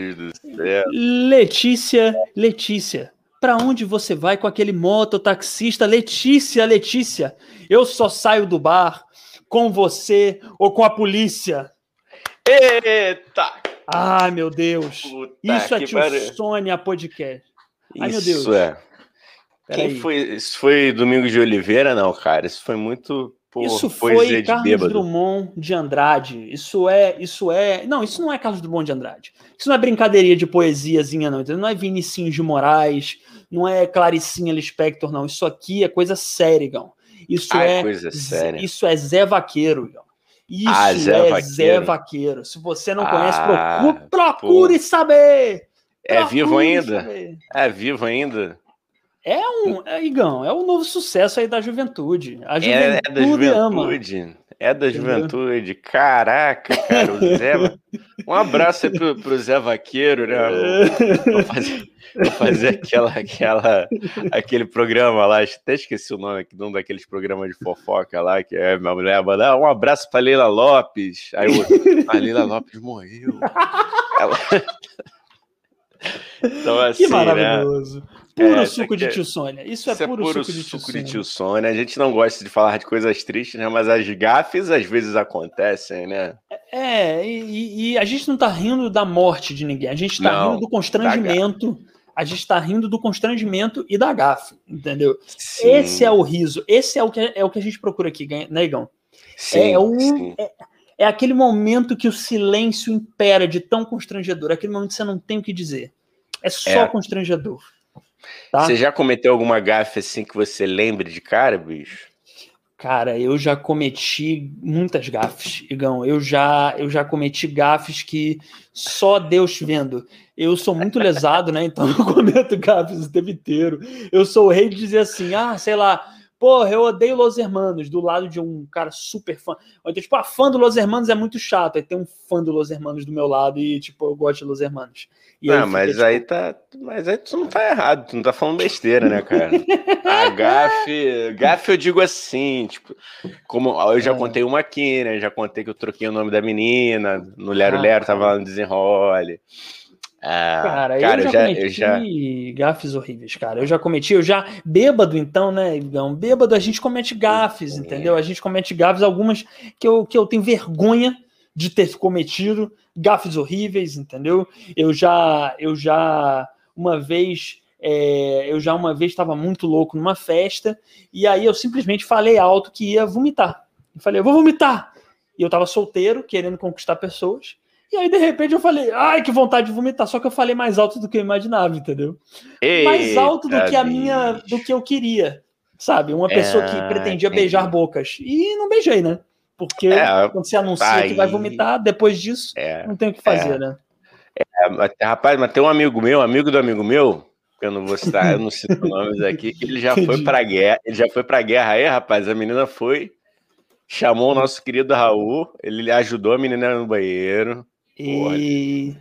Deus do céu. Letícia, Letícia, para onde você vai com aquele mototaxista? Letícia, Letícia, eu só saio do bar com você ou com a polícia. Eita! Ai, meu Deus. Puta Isso é Tio pariu. Sônia Podcast. Ai, meu Isso Deus. é. Quem foi? Isso foi Domingos de Oliveira, não, cara? Isso foi muito pô, Isso foi Carlos bêbado. Drummond de Andrade. Isso é, isso é. Não, isso não é Carlos Drummond de Andrade. Isso não é brincadeirinha de poesiazinha, não. Entendeu? Não é Vinicinho de Moraes, não é Claricinha Lispector, não. Isso aqui é coisa séria, Igão. Isso Ah, é é coisa séria. Isso é Zé Vaqueiro, Igão. Isso Ah, Zé é Vaqueiro. Zé Vaqueiro. Se você não conhece, Ah, procure, procure saber. É vivo Procure ainda? saber. É vivo ainda? É um, é, Igão, é um novo sucesso aí da juventude. A É, juventude, é da ama. juventude. É da juventude. Caraca, cara, o Zé. Um abraço aí pro, pro Zé Vaqueiro, né? Vou fazer, vou fazer aquela, aquela, aquele programa lá, até esqueci o nome aqui, um daqueles programas de fofoca lá, que é minha mulher manda "Ah, um abraço pra Leila Lopes. Aí outro, a Leila Lopes morreu. Ela- Então, assim, Que né? Puro É, suco de é- tio Sônia. Isso é Isso é puro, puro suco de tio suco de Sônia. tio Sônia. A gente não gosta de falar de coisas tristes, né? Mas as gafes às vezes acontecem, né? É, e, e- a gente não tá rindo da morte de ninguém. A gente tá Não, rindo do constrangimento. A gente tá rindo do constrangimento e da gafe, entendeu? Sim, Esse é o riso. Esse é o que, é o que a gente procura aqui, né, Igão? sim, é, um, sim. é, é aquele momento que o silêncio impera de tão constrangedor. É aquele momento que você não tem o que dizer. É só É. constrangedor. Tá? Você já cometeu alguma gafe assim que você lembre de cara, bicho? Cara, eu já cometi muitas gafes, Igão. Eu já, eu já cometi gafes que só Deus vendo. Eu sou muito lesado, né? Então eu cometo gafes o tempo inteiro. Eu sou o rei de dizer assim, ah, sei lá, porra, eu odeio Los Hermanos, do lado de um cara super fã. Ou então, tipo, a fã do Los Hermanos é muito chato. Aí tem um fã do Los Hermanos do meu lado e, tipo, eu gosto de Los Hermanos. E não, fica, mas tipo, aí tá. Mas aí tu não tá errado, tu não tá falando besteira, né, cara? A gafe. Gafe eu digo assim, tipo, como eu já É. contei uma aqui, né? Já contei que eu troquei o nome da menina, no Lero Lero, tava lá no desenrole. Ah, Cara, cara, eu já cometi eu já. gafes horríveis, cara. Eu já cometi, eu já. Bêbado, então, né, Igão? Bêbado, a gente comete gafes, entendeu? A gente comete gafes, algumas que eu, que eu tenho vergonha de ter cometido, gafes horríveis, entendeu? Eu já. Eu já. Uma vez. é, eu já uma vez estava muito louco numa festa, e aí eu simplesmente falei alto que ia vomitar. Eu falei, eu vou vomitar! E eu tava solteiro, querendo conquistar pessoas. E aí, de repente, eu falei, ai, que vontade de vomitar. Só que eu falei mais alto do que eu imaginava, entendeu? mais alto do que a minha, do que eu queria. Sabe? Uma pessoa que Ah, pretendia entendi. beijar bocas. E não beijei, né? Porque É, quando você anuncia que vai vomitar, depois disso, É, não tem o que fazer, né? é, rapaz, mas tem um amigo meu, amigo do amigo meu, que eu não vou citar, eu não cito nomes aqui, que ele já foi pra guerra, ele já foi pra guerra aí, rapaz, a menina foi, chamou o nosso querido Raul, ele ajudou a menina no banheiro, E.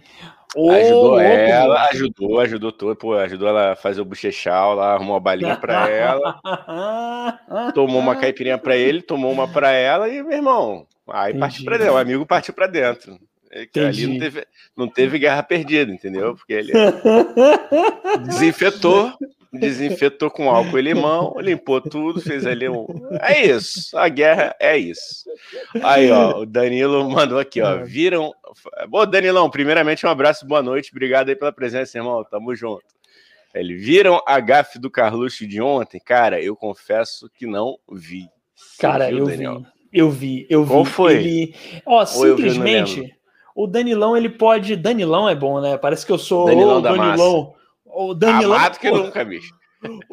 ajudou louco, ela, ajudou, ajudou todo, pô, ajudou ela a fazer o bochechal lá, arrumou uma balinha pra ela, tomou uma caipirinha pra ele, tomou uma pra ela e, meu irmão, aí Entendi. partiu pra dentro, o amigo partiu pra dentro. É que Ali não teve, não teve guerra perdida, entendeu? Porque ele desinfetou, desinfetou com álcool e limão, limpou tudo, fez ali um. É isso, a guerra é isso. Aí, ó, o Danilo mandou aqui, ó. Viram. Ô, Danilão, primeiramente um abraço, boa noite, obrigado aí pela presença, irmão. Tamo junto. Ele viram a gafe do Carluxo de ontem? Cara, eu confesso que não vi. Você Cara, viu, eu Daniel? vi. Eu vi, eu vi. Qual foi? Ele... Ó, vi, simplesmente, o Danilão, ele pode. Danilão é bom, né? Parece que eu sou Danilão o da Danilão. O Danilão. Amado que Pô, nunca, bicho.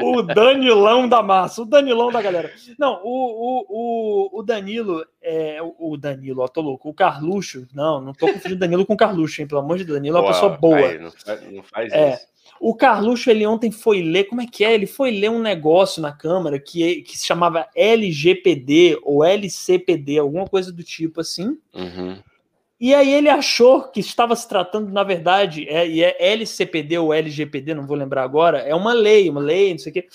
O Danilão da massa, o Danilão da galera. Não, o, o, o, Danilo, é, o Danilo, ó, tô louco. O Carluxo, não, não tô confundindo Danilo com o Carluxo, hein? Pelo amor de Deus, Danilo é uma Pô, pessoa boa. aí, não faz, não faz É. isso. O Carluxo, ele ontem foi ler, como é que é? Ele foi ler um negócio na Câmara que, que se chamava LGPD ou LCPD, alguma coisa do tipo assim. Uhum. E aí ele achou que estava se tratando, na verdade, é, e é LCPD ou LGPD, não vou lembrar agora, é uma lei, uma lei, não sei o quê.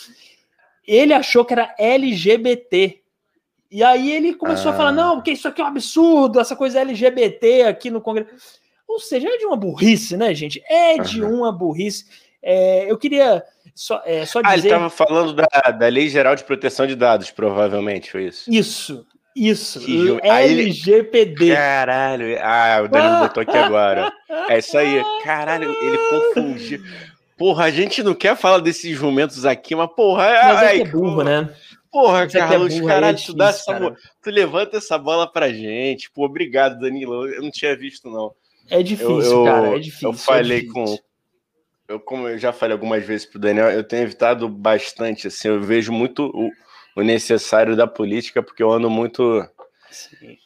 Ele achou que era LGBT. E aí ele começou a falar, Ah. não, porque isso aqui é um absurdo, essa coisa LGBT aqui no Congresso. Ou seja, é de uma burrice, né, gente? É de uhum. uma burrice. É, eu queria só, é, só dizer... Ah, ele estava falando da, da Lei Geral de Proteção de Dados, provavelmente, foi isso? Isso, isso. LGPD. Caralho. Ah, o Danilo botou aqui agora. É isso aí. Caralho, ele confundiu. Porra, a gente não quer falar desses momentos aqui, mas porra. Mas ai, é, é burro, né? Porra, mas Carlos, é burro, caralho, é difícil, tu, dá essa, cara. tu levanta essa bola pra gente. Pô, obrigado, Danilo. Eu não tinha visto, não. É difícil, eu, eu, cara. É difícil. Eu falei é difícil. com. Eu, como eu já falei algumas vezes pro Daniel, eu tenho evitado bastante, assim, eu vejo muito o, o necessário da política, porque eu ando muito. Sim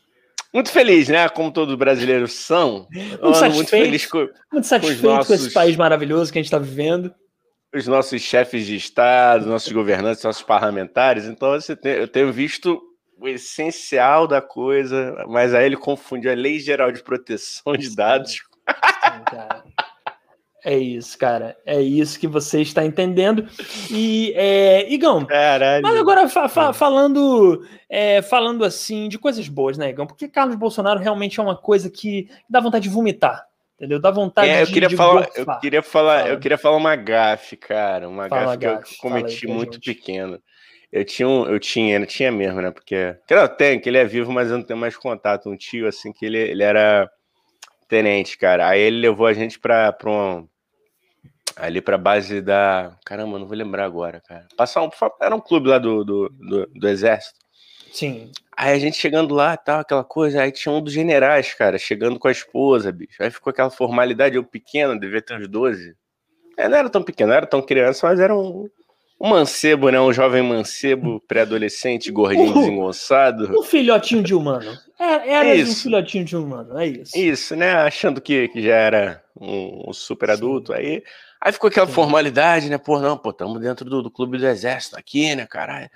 muito feliz, né? Como todos brasileiros são. Muito satisfeito, muito, feliz com, muito satisfeito com, nossos, com, esse país maravilhoso que a gente está vivendo. Os nossos chefes de Estado, nossos governantes, nossos parlamentares. Então, você tem, eu tenho visto o essencial da coisa, mas aí ele confundiu a Lei Geral de Proteção de Dados. Sim. É isso, cara. É isso que você está entendendo. E, é, Igão, Caralho. mas agora fa fa falando, é, falando assim de coisas boas, né, Igão? Porque Carlos Bolsonaro realmente é uma coisa que dá vontade de vomitar. Entendeu? Dá vontade é, eu queria de, falar, Eu queria falar, Fala. eu queria falar uma gafe, cara. Uma Fala, gafe que eu cometi muito pequeno. Eu tinha, um, eu tinha, eu tinha mesmo, né? Porque. Eu tenho, que ele é vivo, mas eu não tenho mais contato. Um tio, assim, que ele, ele era tenente, cara. Aí ele levou a gente pra, pra um ali pra base da. Caramba, não vou lembrar agora, cara. Passar um. Era um clube lá do, do, do, do Exército. Sim. Aí a gente chegando lá, tal, aquela coisa, aí tinha um dos generais, cara, chegando com a esposa, bicho. Aí ficou aquela formalidade, eu pequeno, devia ter uns 12. É, não era tão pequeno, não era tão criança, mas era um, um mancebo, né? Um jovem mancebo, pré-adolescente, gordinho, desengonçado. Um filhotinho de humano. Era, é, era um filhotinho de humano, é isso. Isso, né? Achando que, que já era um, um super adulto. Aí Aí ficou aquela formalidade, né? Pô, não, pô, estamos dentro do, do, clube do exército aqui, né, caralho?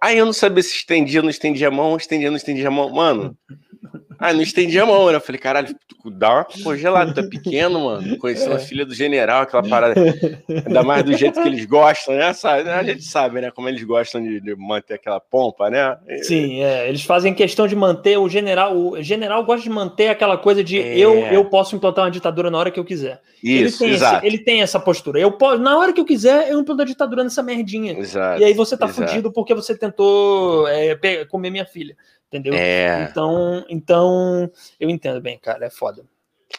Aí eu não sabia se estendia, não estendia a mão, estendia, não estendia a mão. Mano, Aí não estendi a mão, né? Eu falei, caralho, dá uma congelada, tá pequeno, mano. Conhecendo é. a filha do general, aquela parada. Ainda mais do jeito que eles gostam, né? A gente sabe, né? Como eles gostam de, de manter aquela pompa, né? Sim, é. Eles fazem questão de manter o general. O general gosta de manter aquela coisa de é. eu, eu posso implantar uma ditadura na hora que eu quiser. Isso, ele tem exato. Esse, ele tem essa postura. Eu posso, na hora que eu quiser, eu implanto a ditadura nessa merdinha. Exato, e aí você tá exato. fudido porque você tentou é, comer minha filha entendeu? É. Então, então, eu entendo bem, cara, é foda.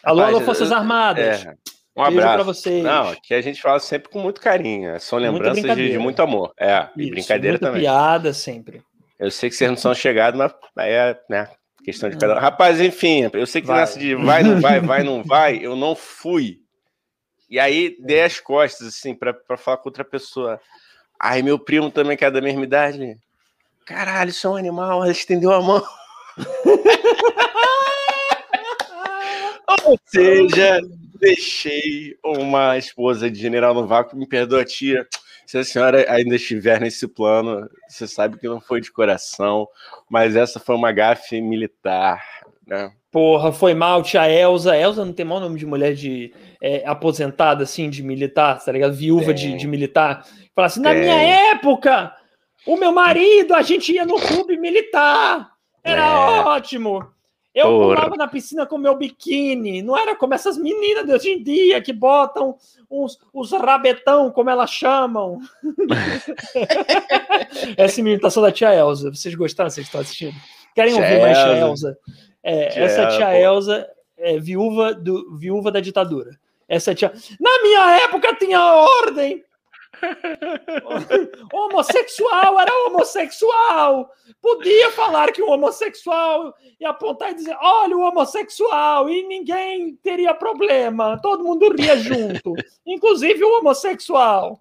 Alô, Rapaz, alô, Forças Armadas. É. Um abraço para vocês. Não, que a gente fala sempre com muito carinho. São lembranças de, de, muito amor. É, Isso, e brincadeira também. piada sempre. Eu sei que vocês não são chegados, mas aí é, né, questão de cada um. Rapaz, enfim, eu sei que vai. nessa de vai, não vai, vai, não vai, eu não fui. E aí dei as costas, assim, para falar com outra pessoa. Aí meu primo também, que é da mesma idade, Caralho, isso é um animal, ela estendeu a mão. Ou seja, deixei uma esposa de general no vácuo. Me perdoa, tia. Se a senhora ainda estiver nesse plano, você sabe que não foi de coração, mas essa foi uma gafe militar, né? Porra, foi mal, tia Elza. Elza não tem mau nome de mulher de é, aposentada, assim, de militar, tá ligado? Viúva de, de, militar. Fala assim, na minha época, o meu marido, a gente ia no clube militar. Era é. ótimo. Eu Porra. pulava na piscina com meu biquíni. Não era como essas meninas de hoje em dia que botam uns, os rabetão, como elas chamam. essa imitação da tia Elza. Vocês gostaram? Vocês estão assistindo? Querem tia ouvir mais tia Elza? É, tia essa tia Elza é viúva, do, viúva da ditadura. Essa tia. Na minha época tinha ordem. Homossexual era homossexual. Podia falar que o homossexual ia apontar e dizer: olha o homossexual, e ninguém teria problema. Todo mundo ria junto, inclusive o homossexual.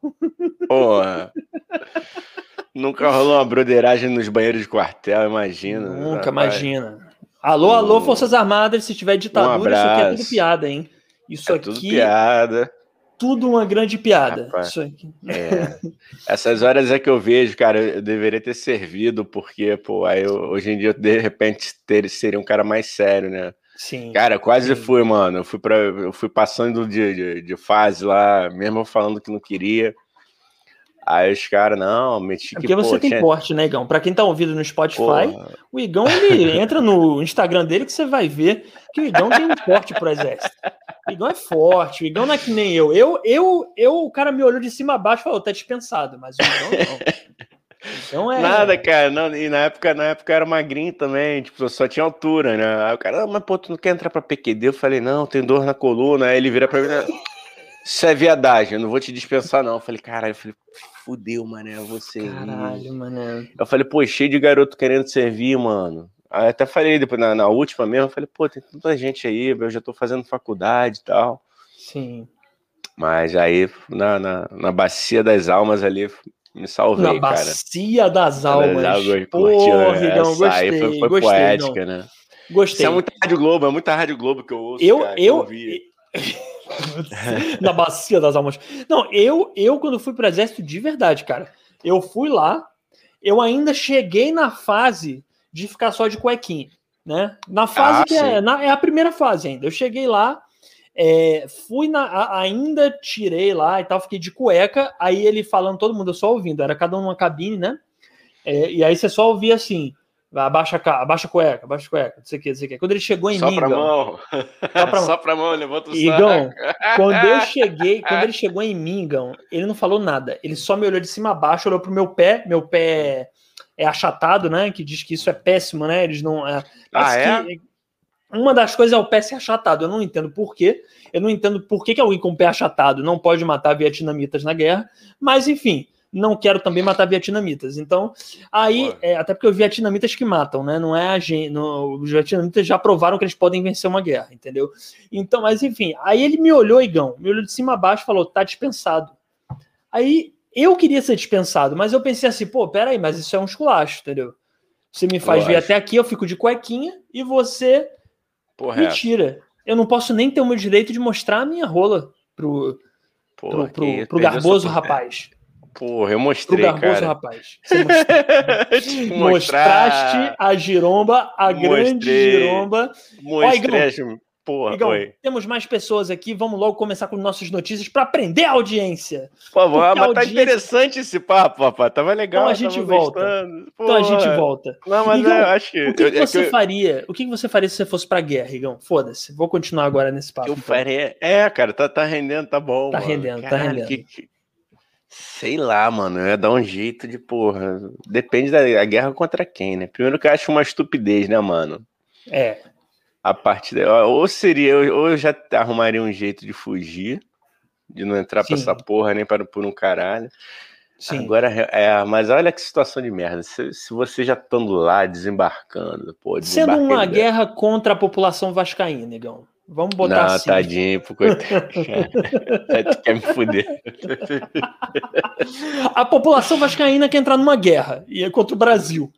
Porra. Nunca rolou uma broderagem nos banheiros de quartel, imagina. Nunca, rapaz. imagina. Alô, alô, Forças Armadas, se tiver ditadura, um isso aqui é tudo piada, hein? Isso é aqui. Tudo piada tudo uma grande piada. É. Essas horas é que eu vejo, cara, eu deveria ter servido, porque, pô, aí eu, hoje em dia, de repente, ter, seria um cara mais sério, né? Sim. Cara, quase sim. fui, mano. Eu fui, pra, eu fui passando de, de, de, fase lá, mesmo falando que não queria. Aí os caras, não, meti é que. Porque você pô, tem tinha... porte, né, Igão? Pra quem tá ouvindo no Spotify, Porra. o Igão, ele entra no Instagram dele que você vai ver que o Igão tem um porte pro exército. O Igão é forte, o Igão não é que nem eu. Eu, eu, eu o cara me olhou de cima a baixo e falou, tá dispensado, mas o Igão não. Então é. Nada, cara. Não, e na época, na época eu era magrinho também, tipo, só tinha altura, né? Aí o cara, ah, mas pô, tu não quer entrar pra PQD? Eu falei, não, tem dor na coluna. Aí ele vira pra mim, isso é viadagem, eu não vou te dispensar, não. Eu falei, caralho, eu falei, fudeu, mané, você. Caralho, mané. Eu falei, pô, cheio de garoto querendo servir, mano. Aí até falei depois, na, na última mesmo, eu falei, pô, tem tanta gente aí, eu já tô fazendo faculdade e tal. Sim. Mas aí, na, na, na bacia das almas ali, me salvei, Na cara. Bacia das almas. Porra, Rigão, gostei. Aí foi, foi gostei, poética, não. né? Gostei. Isso é muita Rádio Globo, é muita Rádio Globo que eu ouço. Eu, cara, eu, na bacia das almas. Não, eu, eu quando fui para o exército de verdade, cara, eu fui lá, eu ainda cheguei na fase de ficar só de cuequinha, né? Na fase ah, que é, na, é a primeira fase ainda. Eu cheguei lá, é, fui na, ainda tirei lá e tal, fiquei de cueca. Aí ele falando, todo mundo, eu só ouvindo, era cada um numa cabine, né? É, e aí você só ouvia assim: abaixa a, abaixa a cueca, abaixa a cueca, não sei o que, não sei o que. Quando ele chegou em só mim. Pra mão. Só pra mão. só pra mão, levanta o Igão, quando eu cheguei, quando ele chegou em mim, Igão, ele não falou nada. Ele só me olhou de cima a baixo, olhou pro meu pé, meu pé é achatado, né? Que diz que isso é péssimo, né? Eles não. É, ah, é? uma das coisas é o pé ser achatado. Eu não entendo por quê. Eu não entendo por que, que alguém com o pé achatado não pode matar vietnamitas na guerra. Mas, enfim, não quero também matar vietnamitas. Então, aí, é, até porque os vietnamitas que matam, né? Não é a gente. No, os vietnamitas já provaram que eles podem vencer uma guerra, entendeu? Então, mas enfim, aí ele me olhou, Igão, me olhou de cima a baixo e falou: tá dispensado. Aí eu queria ser dispensado, mas eu pensei assim, pô, peraí, mas isso é um esculacho, entendeu? Você me faz vir até aqui, eu fico de cuequinha e você Porra, me tira. Eu não posso nem ter o meu direito de mostrar a minha rola pro, Porra, pro, pro, pro garboso rapaz. Porra, eu mostrei, Pro garboso, cara. rapaz. Você Mostraste a giromba, a mostrei, grande giromba. Mostrei, Ó, Porra, Igão, temos mais pessoas aqui. Vamos logo começar com nossas notícias para aprender a audiência. Por favor, mas tá audiência... tá interessante esse papo, rapaz. Tava legal. Então a gente volta. Então a gente volta. Não, mas Igão, eu acho que. O que, que é você que eu... faria? O que você faria se você fosse pra guerra, Igão? Foda-se. Vou continuar agora nesse papo. Eu então. faria. É, cara, tá, tá rendendo, tá bom. Tá mano. rendendo, tá Caralho, tá rendendo. Que, Sei lá, mano, eu ia dar um jeito de, porra. Depende da guerra contra quem, né? Primeiro que eu acho uma estupidez, né, mano? É. A partir daí, ou seria, ou eu já arrumaria um jeito de fugir, de não entrar Sim. pra essa porra nem para por um caralho. Sim. Agora, é, mas olha que situação de merda. Se, se você já estando lá, desembarcando, pô, Sendo uma guerra contra a população vascaína, negão. Vamos botar Não, assim. tadinho, pro coitado. tu quer me fuder. A população vascaína quer entrar numa guerra e é contra o Brasil.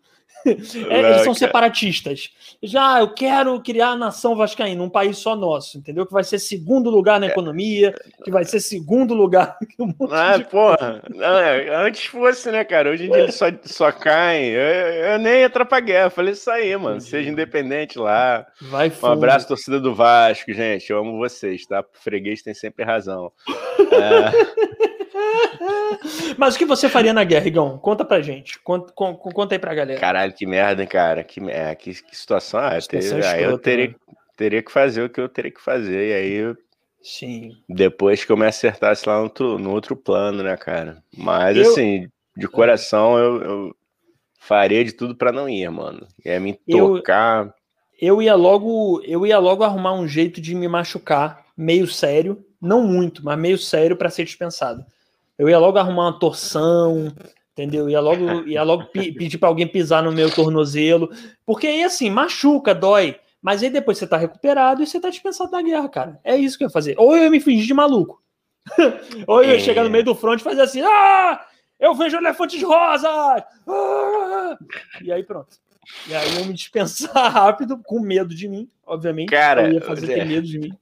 É, eles são separatistas. Já eu quero criar a nação vascaína, um país só nosso, entendeu? Que vai ser segundo lugar na é. economia, que vai ser segundo lugar. Um ah, porra. Não, é, antes fosse, né, cara? Hoje em dia eles só, só caem. Eu, eu nem ia pra guerra. Falei isso aí, mano. Seja independente lá. Vai Um abraço, torcida do Vasco, gente. Eu amo vocês, tá? O freguês tem sempre razão. É... Mas o que você faria na guerra, Igão? Conta pra gente. Conta, conta aí pra galera. Caralho, que merda, hein, cara? Que, é, que, que situação. Ah, situação ter, aí eu teria, né? teria que fazer o que eu teria que fazer. E aí Sim. Depois que eu me acertasse lá no outro, no outro plano, né, cara? Mas, eu... assim, de coração, eu, eu faria de tudo para não ir, mano. É me tocar. Eu, eu, ia logo, eu ia logo arrumar um jeito de me machucar, meio sério, não muito, mas meio sério para ser dispensado eu ia logo arrumar uma torção, entendeu? Ia logo, ia logo pedir para alguém pisar no meu tornozelo, porque aí assim, machuca, dói. Mas aí depois você tá recuperado e você tá dispensado da guerra, cara. É isso que eu ia fazer. Ou eu ia me fingir de maluco. Ou eu ia é. chegar no meio do front e fazer assim: ah! Eu vejo elefantes rosas! Ah! E aí pronto. E aí eu me dispensar rápido, com medo de mim, obviamente. Cara, eu ia fazer ter medo de mim.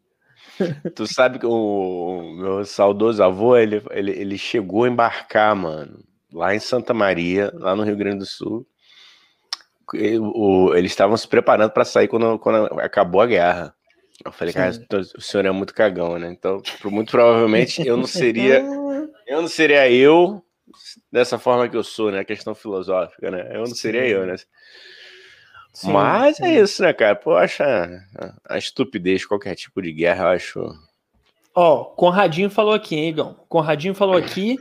Tu sabe que o meu saudoso avô, ele, ele, ele chegou a embarcar, mano, lá em Santa Maria, lá no Rio Grande do Sul. o, eles estavam se preparando para sair quando, quando acabou a guerra. Eu falei, cara, o senhor é muito cagão, né? Então, muito provavelmente eu não seria, eu não seria eu dessa forma que eu sou, né? A questão filosófica, né? Eu não sim. seria eu, né? Sim, Mas sim. é isso, né, cara? Pô, eu acho a, a estupidez, qualquer tipo de guerra, eu acho. Ó, Conradinho falou aqui, hein, Igão? Conradinho falou aqui.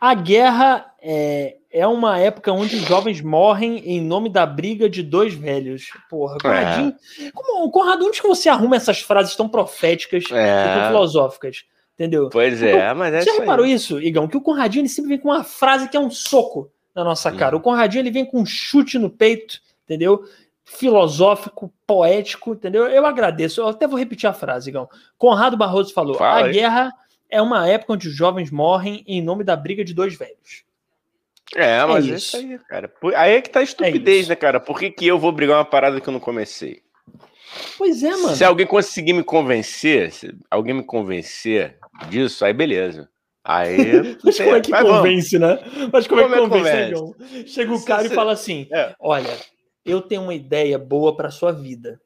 A guerra é, é uma época onde os jovens morrem em nome da briga de dois velhos. Porra, Conradinho. Como, Conrado, onde que você arruma essas frases tão proféticas É. e tão filosóficas? Entendeu? Pois Então, é, mas é Você isso reparou aí. isso, Igão? Que o Conradinho ele sempre vem com uma frase que é um soco na nossa cara. Hum. O Conradinho ele vem com um chute no peito, entendeu? Filosófico, poético, entendeu? Eu agradeço. Eu até vou repetir a frase, Igão. Conrado Barroso falou: Fala a guerra é uma época onde os jovens morrem em nome da briga de dois velhos. É, mas é isso. isso aí, cara. Aí é que tá a estupidez, isso. né, cara? Por que, que eu vou brigar uma parada que eu não comecei? Pois é, mano. Se alguém conseguir me convencer, se alguém me convencer disso, aí beleza. Aí. Mas como é que Mas vamos. convence, né? Mas como, Como é é que convence, né, convence? Igão? Chega o cara e fala assim: É. Olha, eu tenho uma ideia boa para sua vida.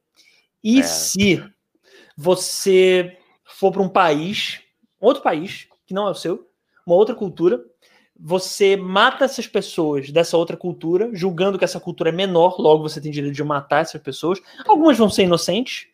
E É. se você for para um país, outro país, que não é o seu, uma outra cultura, você mata essas pessoas dessa outra cultura, julgando que essa cultura é menor, logo você tem direito de matar essas pessoas. Algumas vão ser inocentes.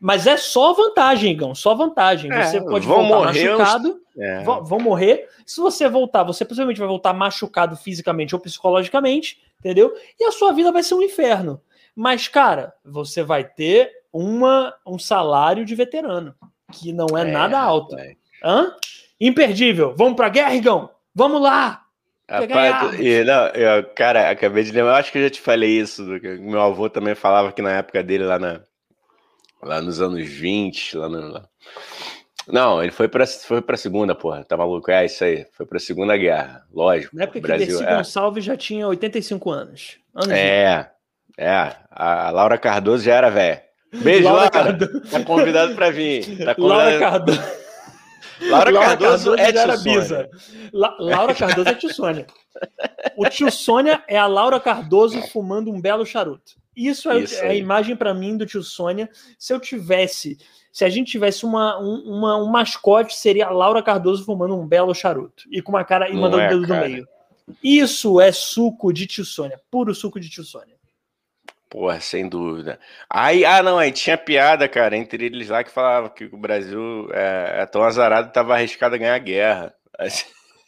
Mas é só vantagem, Igão, só vantagem. É, Você pode vão voltar morrer machucado, É. vão, vão morrer. Se você voltar, você possivelmente vai voltar machucado fisicamente ou psicologicamente, entendeu? E a sua vida vai ser um inferno. Mas, cara, você vai ter uma, um salário de veterano, que não é, nada alto. Hã? Imperdível. Vamos pra guerra, Igão? Vamos lá! Rapaz, e, não, eu, cara, acabei de lembrar, eu acho que eu já te falei isso, do que meu avô também falava que na época dele, lá, na, lá nos anos 20, lá no... lá- Não, ele foi pra, foi pra segunda, porra, tá maluco? É isso aí, foi pra segunda guerra, lógico. Na época o que Brasil, Dercy é. Gonçalves já tinha 85 anos. anos de- É, é, a Laura Cardoso já era velha. Beijo, Laura Laura, Cardo- tá convidado pra vir. Tá Laura convidado... Cardoso. Laura, Cardoso, é já era tio Sônia. bisa. La- Laura Cardoso é tio Sônia. O tio Sônia é a Laura Cardoso fumando um belo charuto. Isso é, Isso é a imagem pra mim do tio Sônia. Se eu tivesse, se a gente tivesse uma, um, uma- um mascote, seria a Laura Cardoso fumando um belo charuto e com uma cara e Não mandando o é, dedo cara. no meio. Isso é suco de tio Sônia, puro suco de tio Sônia. Porra, sem dúvida. Aí, ah, não, aí tinha piada, cara, entre eles lá que falava que o Brasil é, é tão azarado que tava arriscado a ganhar a guerra. Aí,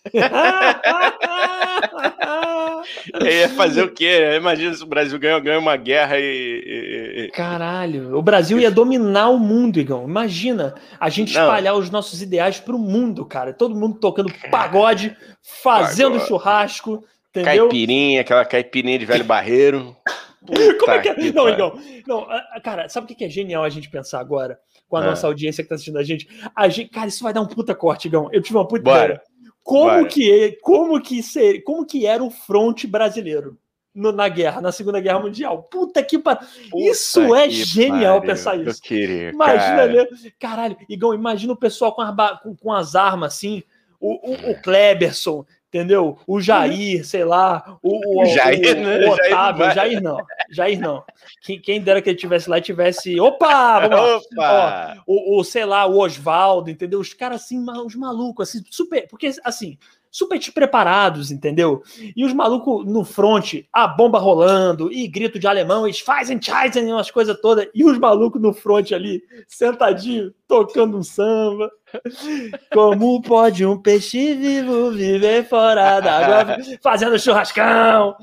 ia fazer o quê? Imagina se o Brasil ganha, ganha uma guerra e. e- Caralho, o Brasil ia dominar o mundo, Igão. Imagina a gente Não. espalhar os nossos ideais pro mundo, cara. Todo mundo tocando pagode, fazendo Pagode. churrasco, entendeu? Caipirinha, aquela caipirinha de velho barreiro. Como é que é? que Não. Igão. Não, cara, sabe o que é genial a gente pensar agora? Com a Ah. nossa audiência que tá assistindo a gente? a gente. Cara, isso vai dar um puta corte, Igão. Eu tive uma puta Bora. ideia. Como Bora. que, como, que ser, como que era o fronte brasileiro no- na guerra, na Segunda Guerra Mundial? Puta que pariu. Isso é genial pariu. pensar isso. queria, Imagina, cara. né? Caralho, Igão, imagina o pessoal com com, com as armas assim, o, o, o Kleberson, entendeu? O Jair, sei lá, o, o, Jair, o, né? o Jair Otávio, vai. Jair não, Jair não. Quem, quem dera que ele tivesse lá e tivesse. Opa! Opa! O, o, sei lá, o Oswaldo, entendeu? Os caras assim, os malucos, assim, super. Porque, assim, super preparados, entendeu? E os malucos no front, a bomba rolando, e grito de alemão, e fazem Scheißen, umas coisas todas, e os malucos no front ali, sentadinho, tocando um samba. Como pode um peixe vivo viver fora d'água, fazendo churrascão?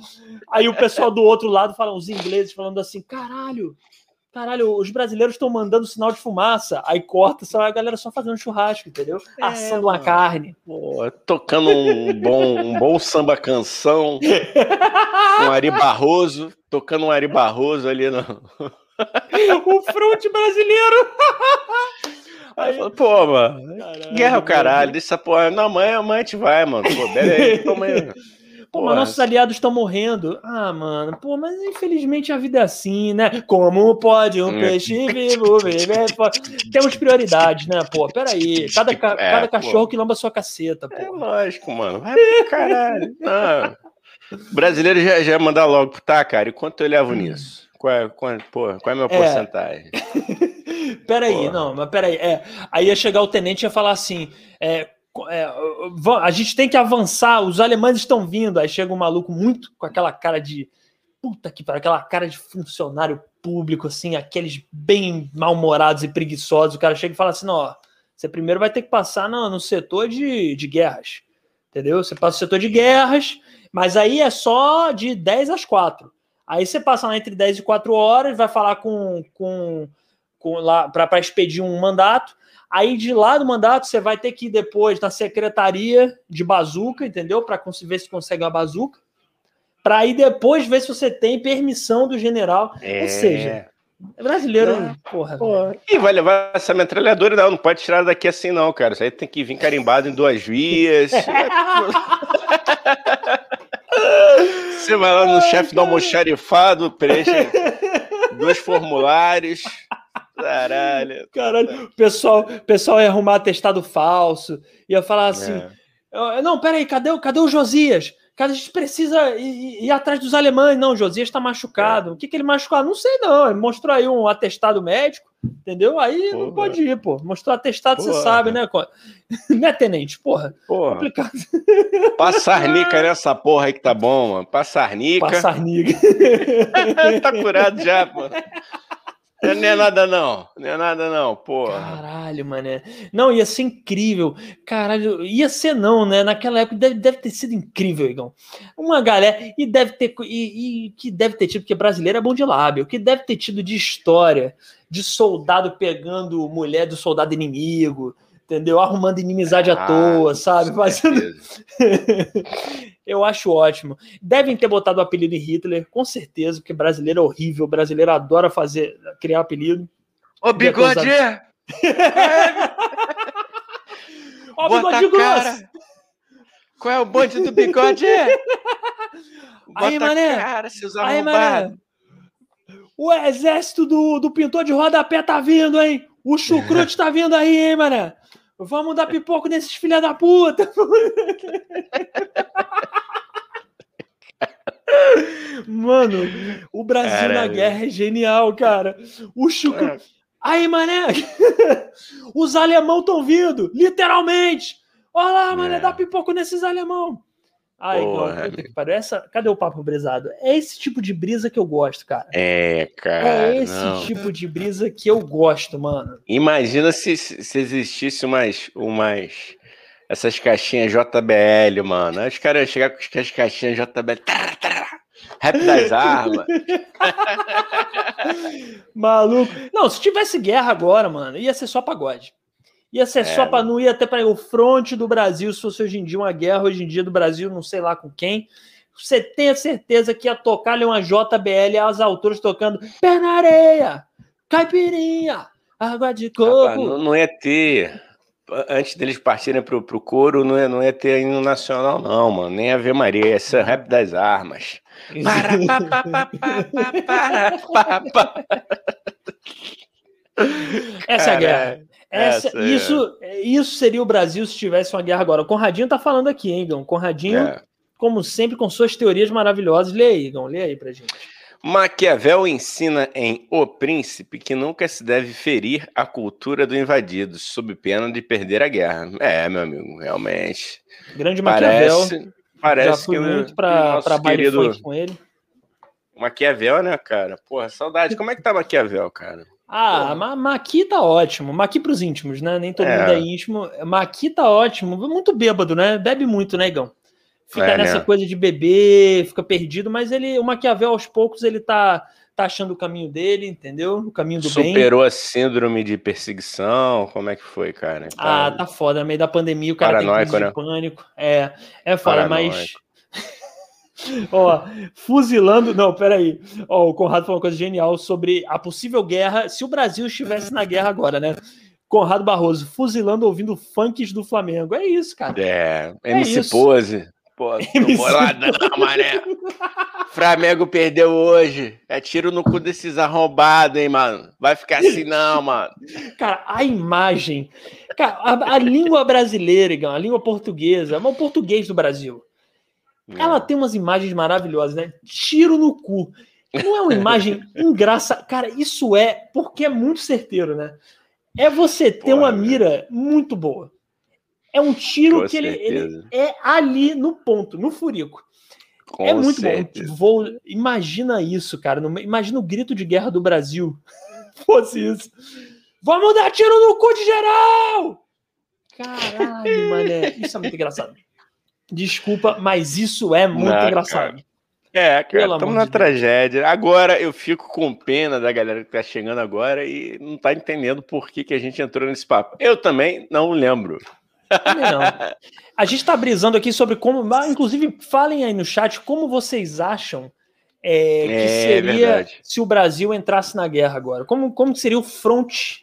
Aí o pessoal do outro lado fala, os ingleses falando assim, caralho, caralho, os brasileiros estão mandando sinal de fumaça. Aí corta, só a galera só fazendo churrasco, entendeu? É, Assando uma mano. carne. Pô, tocando um bom, um bom samba canção, um Ari Barroso, tocando um Ari Barroso ali no. o fronte brasileiro. Aí falo, pô, mano, Caralho, guerra o caralho, deixa essa porra. Não, amanhã, amanhã a gente vai, mano. Pô, bebe aí, toma aí. Pô, mas nossos aliados estão morrendo. Ah, mano, pô, mas infelizmente a vida é assim, né? Como pode um Hum. peixe vivo viver? Temos prioridades, né, pô? Peraí. Cada, ca- É, cada pô. cachorro que lamba sua caceta, É pô. lógico, mano. Vai pro caralho. Não. O brasileiro já, já ia mandar logo, tá, cara, e quanto eu levo nisso? Qual é, qual, porra, qual é a minha É. porcentagem? Peraí, Porra. não, mas peraí. É, aí ia chegar o tenente e ia falar assim: é, é, a gente tem que avançar, os alemães estão vindo. Aí chega um maluco muito com aquela cara de puta que para aquela cara de funcionário público, assim, aqueles bem mal-humorados e preguiçosos. O cara chega e fala assim: ó, você primeiro vai ter que passar no, no setor de, de guerras, entendeu? Você passa no setor de guerras, mas aí é só de 10 às 4. Aí você passa lá entre 10 e 4 horas, vai falar com, com, com lá para expedir um mandato. Aí de lá do mandato você vai ter que ir depois na secretaria de bazuca, entendeu? Para ver se consegue uma bazuca para aí depois ver se você tem permissão do general. É. Ou seja, brasileiro, é. porra. porra. E vai levar essa metralhadora, não, não pode tirar daqui assim, não, cara. Isso aí tem que vir carimbado em duas vias. você vai lá no chefe do almoxarifado, preenche dois formulários. Caralho. Caralho. O pessoal, pessoal ia arrumar atestado falso, ia falar assim: é. não, peraí, cadê, cadê o Josias? Cara, a gente precisa ir, ir atrás dos alemães. Não, o Josias está machucado. É. O que, que ele machucou? Não sei, não. Ele mostrou aí um atestado médico, entendeu? Aí porra. não pode ir, pô. Mostrou atestado, porra. você sabe, né? Né, tenente? Porra. porra. Complicado. Passarnica nessa porra aí que tá bom, mano. Passarnica. Passarnica. tá curado já, pô. Não é nada, não. Não é nada, não, pô. Caralho, mané. Não, ia ser incrível. Caralho, ia ser não, né? Naquela época deve, deve ter sido incrível, Igão. Uma galera, e deve ter, e, e que deve ter tido, porque brasileiro é bom de lábio, que deve ter tido de história, de soldado pegando mulher do soldado inimigo, entendeu? Arrumando inimizade ah, à toa, sabe? Fazendo... Eu acho ótimo. Devem ter botado o apelido em Hitler, com certeza, porque brasileiro é horrível, brasileiro adora fazer, criar apelido. Ô, bigode! Ô, bigode grosso! Qual é o bonde do bigode? Bota aí, mané! Cara, seus mané! O exército do, do pintor de rodapé tá vindo, hein? O chucrute tá vindo aí, hein, mané? Vamos dar pipoco nesses filha da puta. Mano, o Brasil Caralho. na guerra é genial, cara. O Chucro. É. Aí, mané! Os alemão estão vindo, literalmente! Olha lá, mané, é. dá pipoco nesses alemão. Ai, Porra. igual, essa, cadê o papo brisado? É esse tipo de brisa que eu gosto, cara. É, cara. É esse não. tipo de brisa que eu gosto, mano. Imagina se, se existisse umas, umas. Essas caixinhas JBL, mano. Os caras chegar com as caixinhas JBL. rap das armas. Maluco. Não, se tivesse guerra agora, mano, ia ser só pagode. Ia ser é, só para não ir até para o fronte do Brasil, se fosse hoje em dia uma guerra, hoje em dia do Brasil, não sei lá com quem. Você tem a certeza que ia tocar ali uma JBL as autores tocando Pé na areia, caipirinha, água de coco. Rapaz, não, não ia ter. Antes deles partirem pro, pro couro, não ia, não ia ter hino nacional, não, mano. Nem Ave Maria, esse é rap das armas. Para, pa, pa, pa, pa, Essa é a guerra. Essa, Essa é. isso, é... isso seria o Brasil se tivesse uma guerra agora. O Conradinho tá falando aqui, hein, Igão? Conradinho, é. como sempre, com suas teorias maravilhosas. Lê aí, Igão, lê aí pra gente. Maquiavel ensina em O Príncipe que nunca se deve ferir a cultura do invadido, sob pena de perder a guerra. É, meu amigo, realmente. Grande Maquiavel. Parece, parece Já fui que muito para baile querido... com ele. Maquiavel, né, cara? Porra, saudade. Como é que tá Maquiavel, cara? Ah, ma Maqui tá ótimo. Maqui pros íntimos, né? Nem todo é. mundo é íntimo. Maqui tá ótimo. Muito bêbado, né? Bebe muito, né, Igão? Fica é, nessa né? coisa de beber, fica perdido, mas ele, o Maquiavel, aos poucos, ele tá, tá achando o caminho dele, entendeu? O caminho do Superou bem. Superou a síndrome de perseguição? Como é que foi, cara? Tá... Ah, tá foda. No meio da pandemia, o cara Paranoico, tem crise né? de pânico. É, é foda, Paranoico. mas Ó, fuzilando. Não, peraí. Ó, o Conrado falou uma coisa genial sobre a possível guerra. Se o Brasil estivesse na guerra agora, né? Conrado Barroso, fuzilando ouvindo funks do Flamengo. É isso, cara. É, MC é Pose. Pô, MC... boladão, mané. Flamengo perdeu hoje. É tiro no cu desses arrombados, hein, mano. Vai ficar assim, não, mano. Cara, a imagem. Cara, a, a língua brasileira, a língua portuguesa, é o português do Brasil. Ela tem umas imagens maravilhosas, né? Tiro no cu. Não é uma imagem engraçada. Cara, isso é porque é muito certeiro, né? É você ter Porra, uma mira muito boa. É um tiro que ele, ele, é ali no ponto, no furico. Com é muito certeza. bom. Vou, imagina isso, cara. Imagina o grito de guerra do Brasil. Fosse isso. Vamos dar tiro no cu de geral! Caralho, mané. Isso é muito engraçado. Desculpa, mas isso é muito Não, engraçado. Cara. É, cara, estamos na de tragédia. Deus. Agora eu fico com pena da galera que tá chegando agora e não tá entendendo por que, que a gente entrou nesse papo. Eu também não lembro. Não. A gente está brisando aqui sobre como. Inclusive, falem aí no chat como vocês acham é, que é, seria verdade. se o Brasil entrasse na guerra agora. Como, como seria o front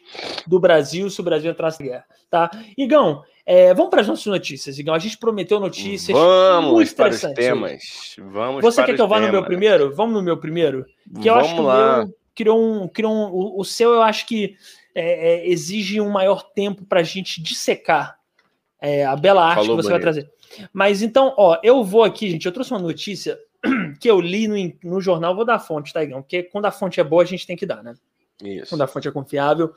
do Brasil se o Brasil entrasse na guerra? Tá? Igão, é, vamos para as nossas notícias, Igão. A gente prometeu notícias. Vamos para os temas. Vamos Você quer que eu vá no meu primeiro? Vamos no meu primeiro? Que eu vamos acho que lá. o meu criou um. Criou um o, o seu, eu acho que é, é, exige um maior tempo para a gente dissecar é, a bela arte Falou que você bonito. vai trazer. Mas então, ó, eu vou aqui, gente. Eu trouxe uma notícia que eu li no, no jornal, vou dar a fonte, tá, Igão? Porque quando a fonte é boa, a gente tem que dar, né? Isso. Quando a fonte é confiável.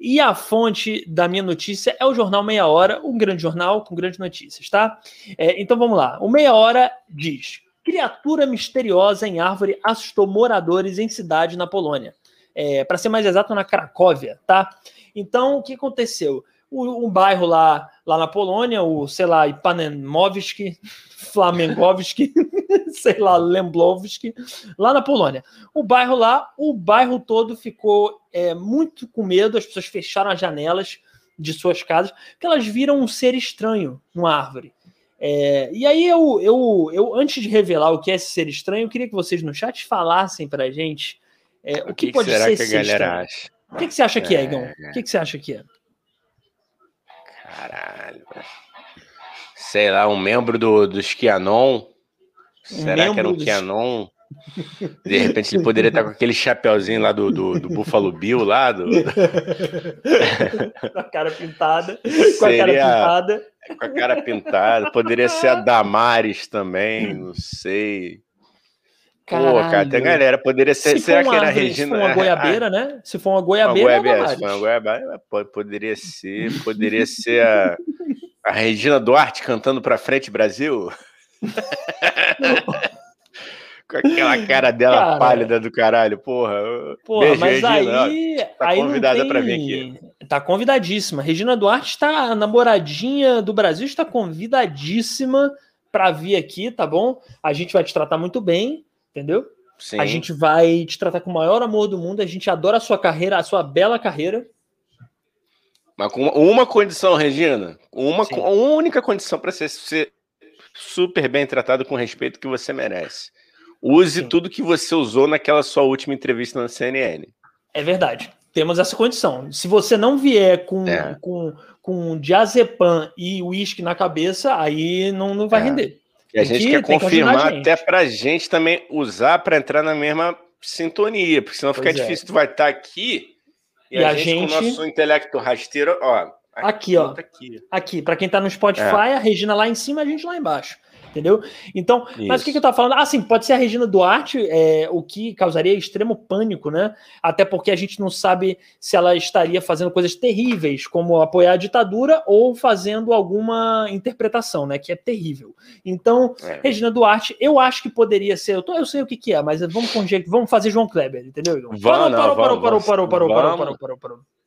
E a fonte da minha notícia é o Jornal Meia Hora, um grande jornal com grandes notícias, tá? É, então vamos lá. O Meia Hora diz: criatura misteriosa em árvore assustou moradores em cidade na Polônia. É, Para ser mais exato, na Cracóvia, tá? Então, o que aconteceu? um bairro lá, lá na Polônia, o, sei lá, Ipanemovski, Flamengovski, sei lá, Lemblovski, lá na Polônia. O bairro lá, o bairro todo ficou é, muito com medo, as pessoas fecharam as janelas de suas casas, porque elas viram um ser estranho numa árvore. É, e aí eu, eu, eu, antes de revelar o que é esse ser estranho, eu queria que vocês no chat falassem pra gente é, o, o que, que, pode será ser que a galera estranho. acha? O que, que você acha que é, Igão? O que, que você acha que é? Caralho. Sei lá, um membro do, dos Kianon. Será que era um dos... Kianon? De repente ele poderia estar com aquele chapeuzinho lá do, do, do Buffalo Bill lá. Do... com a cara pintada. Com a cara pintada. Com a cara pintada. Poderia ser a Damares também, não sei. Caralho. Pô, cara, tem galera, poderia ser. Se será que era árvore, Regina? Se for uma goiabeira, né? Se for uma goiabeira. Uma goiabeira, se for uma goiabeira, poderia ser. Poderia ser a, a Regina Duarte cantando pra frente, Brasil. Com aquela cara dela cara, pálida do caralho, porra. Porra, Beijo, mas Regina, aí. Tá aí convidada tem... pra vir aqui. Tá convidadíssima. Regina Duarte está namoradinha do Brasil, está convidadíssima para vir aqui, tá bom? A gente vai te tratar muito bem entendeu? Sim. A gente vai te tratar com o maior amor do mundo, a gente adora a sua carreira, a sua bela carreira. Mas com uma condição, Regina, uma, uma única condição para ser, super bem tratado com respeito que você merece. Use Sim. tudo que você usou naquela sua última entrevista na CNN. É verdade. Temos essa condição. Se você não vier com, é. com, com diazepam e uísque na cabeça, aí não, não vai é. render. E a gente que, quer confirmar que até para a gente também usar para entrar na mesma sintonia, porque senão pois fica é. difícil. Tu vai estar tá aqui e, e a, a, gente, com o nosso intelecto rasteiro, ó. Aqui, ó. Aqui, aqui para quem está no Spotify, é. a Regina lá em cima, a gente lá embaixo entendeu? Então, Isso. mas o que, que eu tava falando? Ah, sim, pode ser a Regina Duarte, é, o que causaria extremo pânico, né? Até porque a gente não sabe se ela estaria fazendo coisas terríveis, como apoiar a ditadura ou fazendo alguma interpretação, né? Que é terrível. Então, é. Regina Duarte, eu acho que poderia ser, eu, tô, eu sei o que, que é, mas vamos vamos fazer João Kleber, entendeu? Vamos, parou, parou, parou, parou, parou, parou, parou, parou, parou, parou. Parou.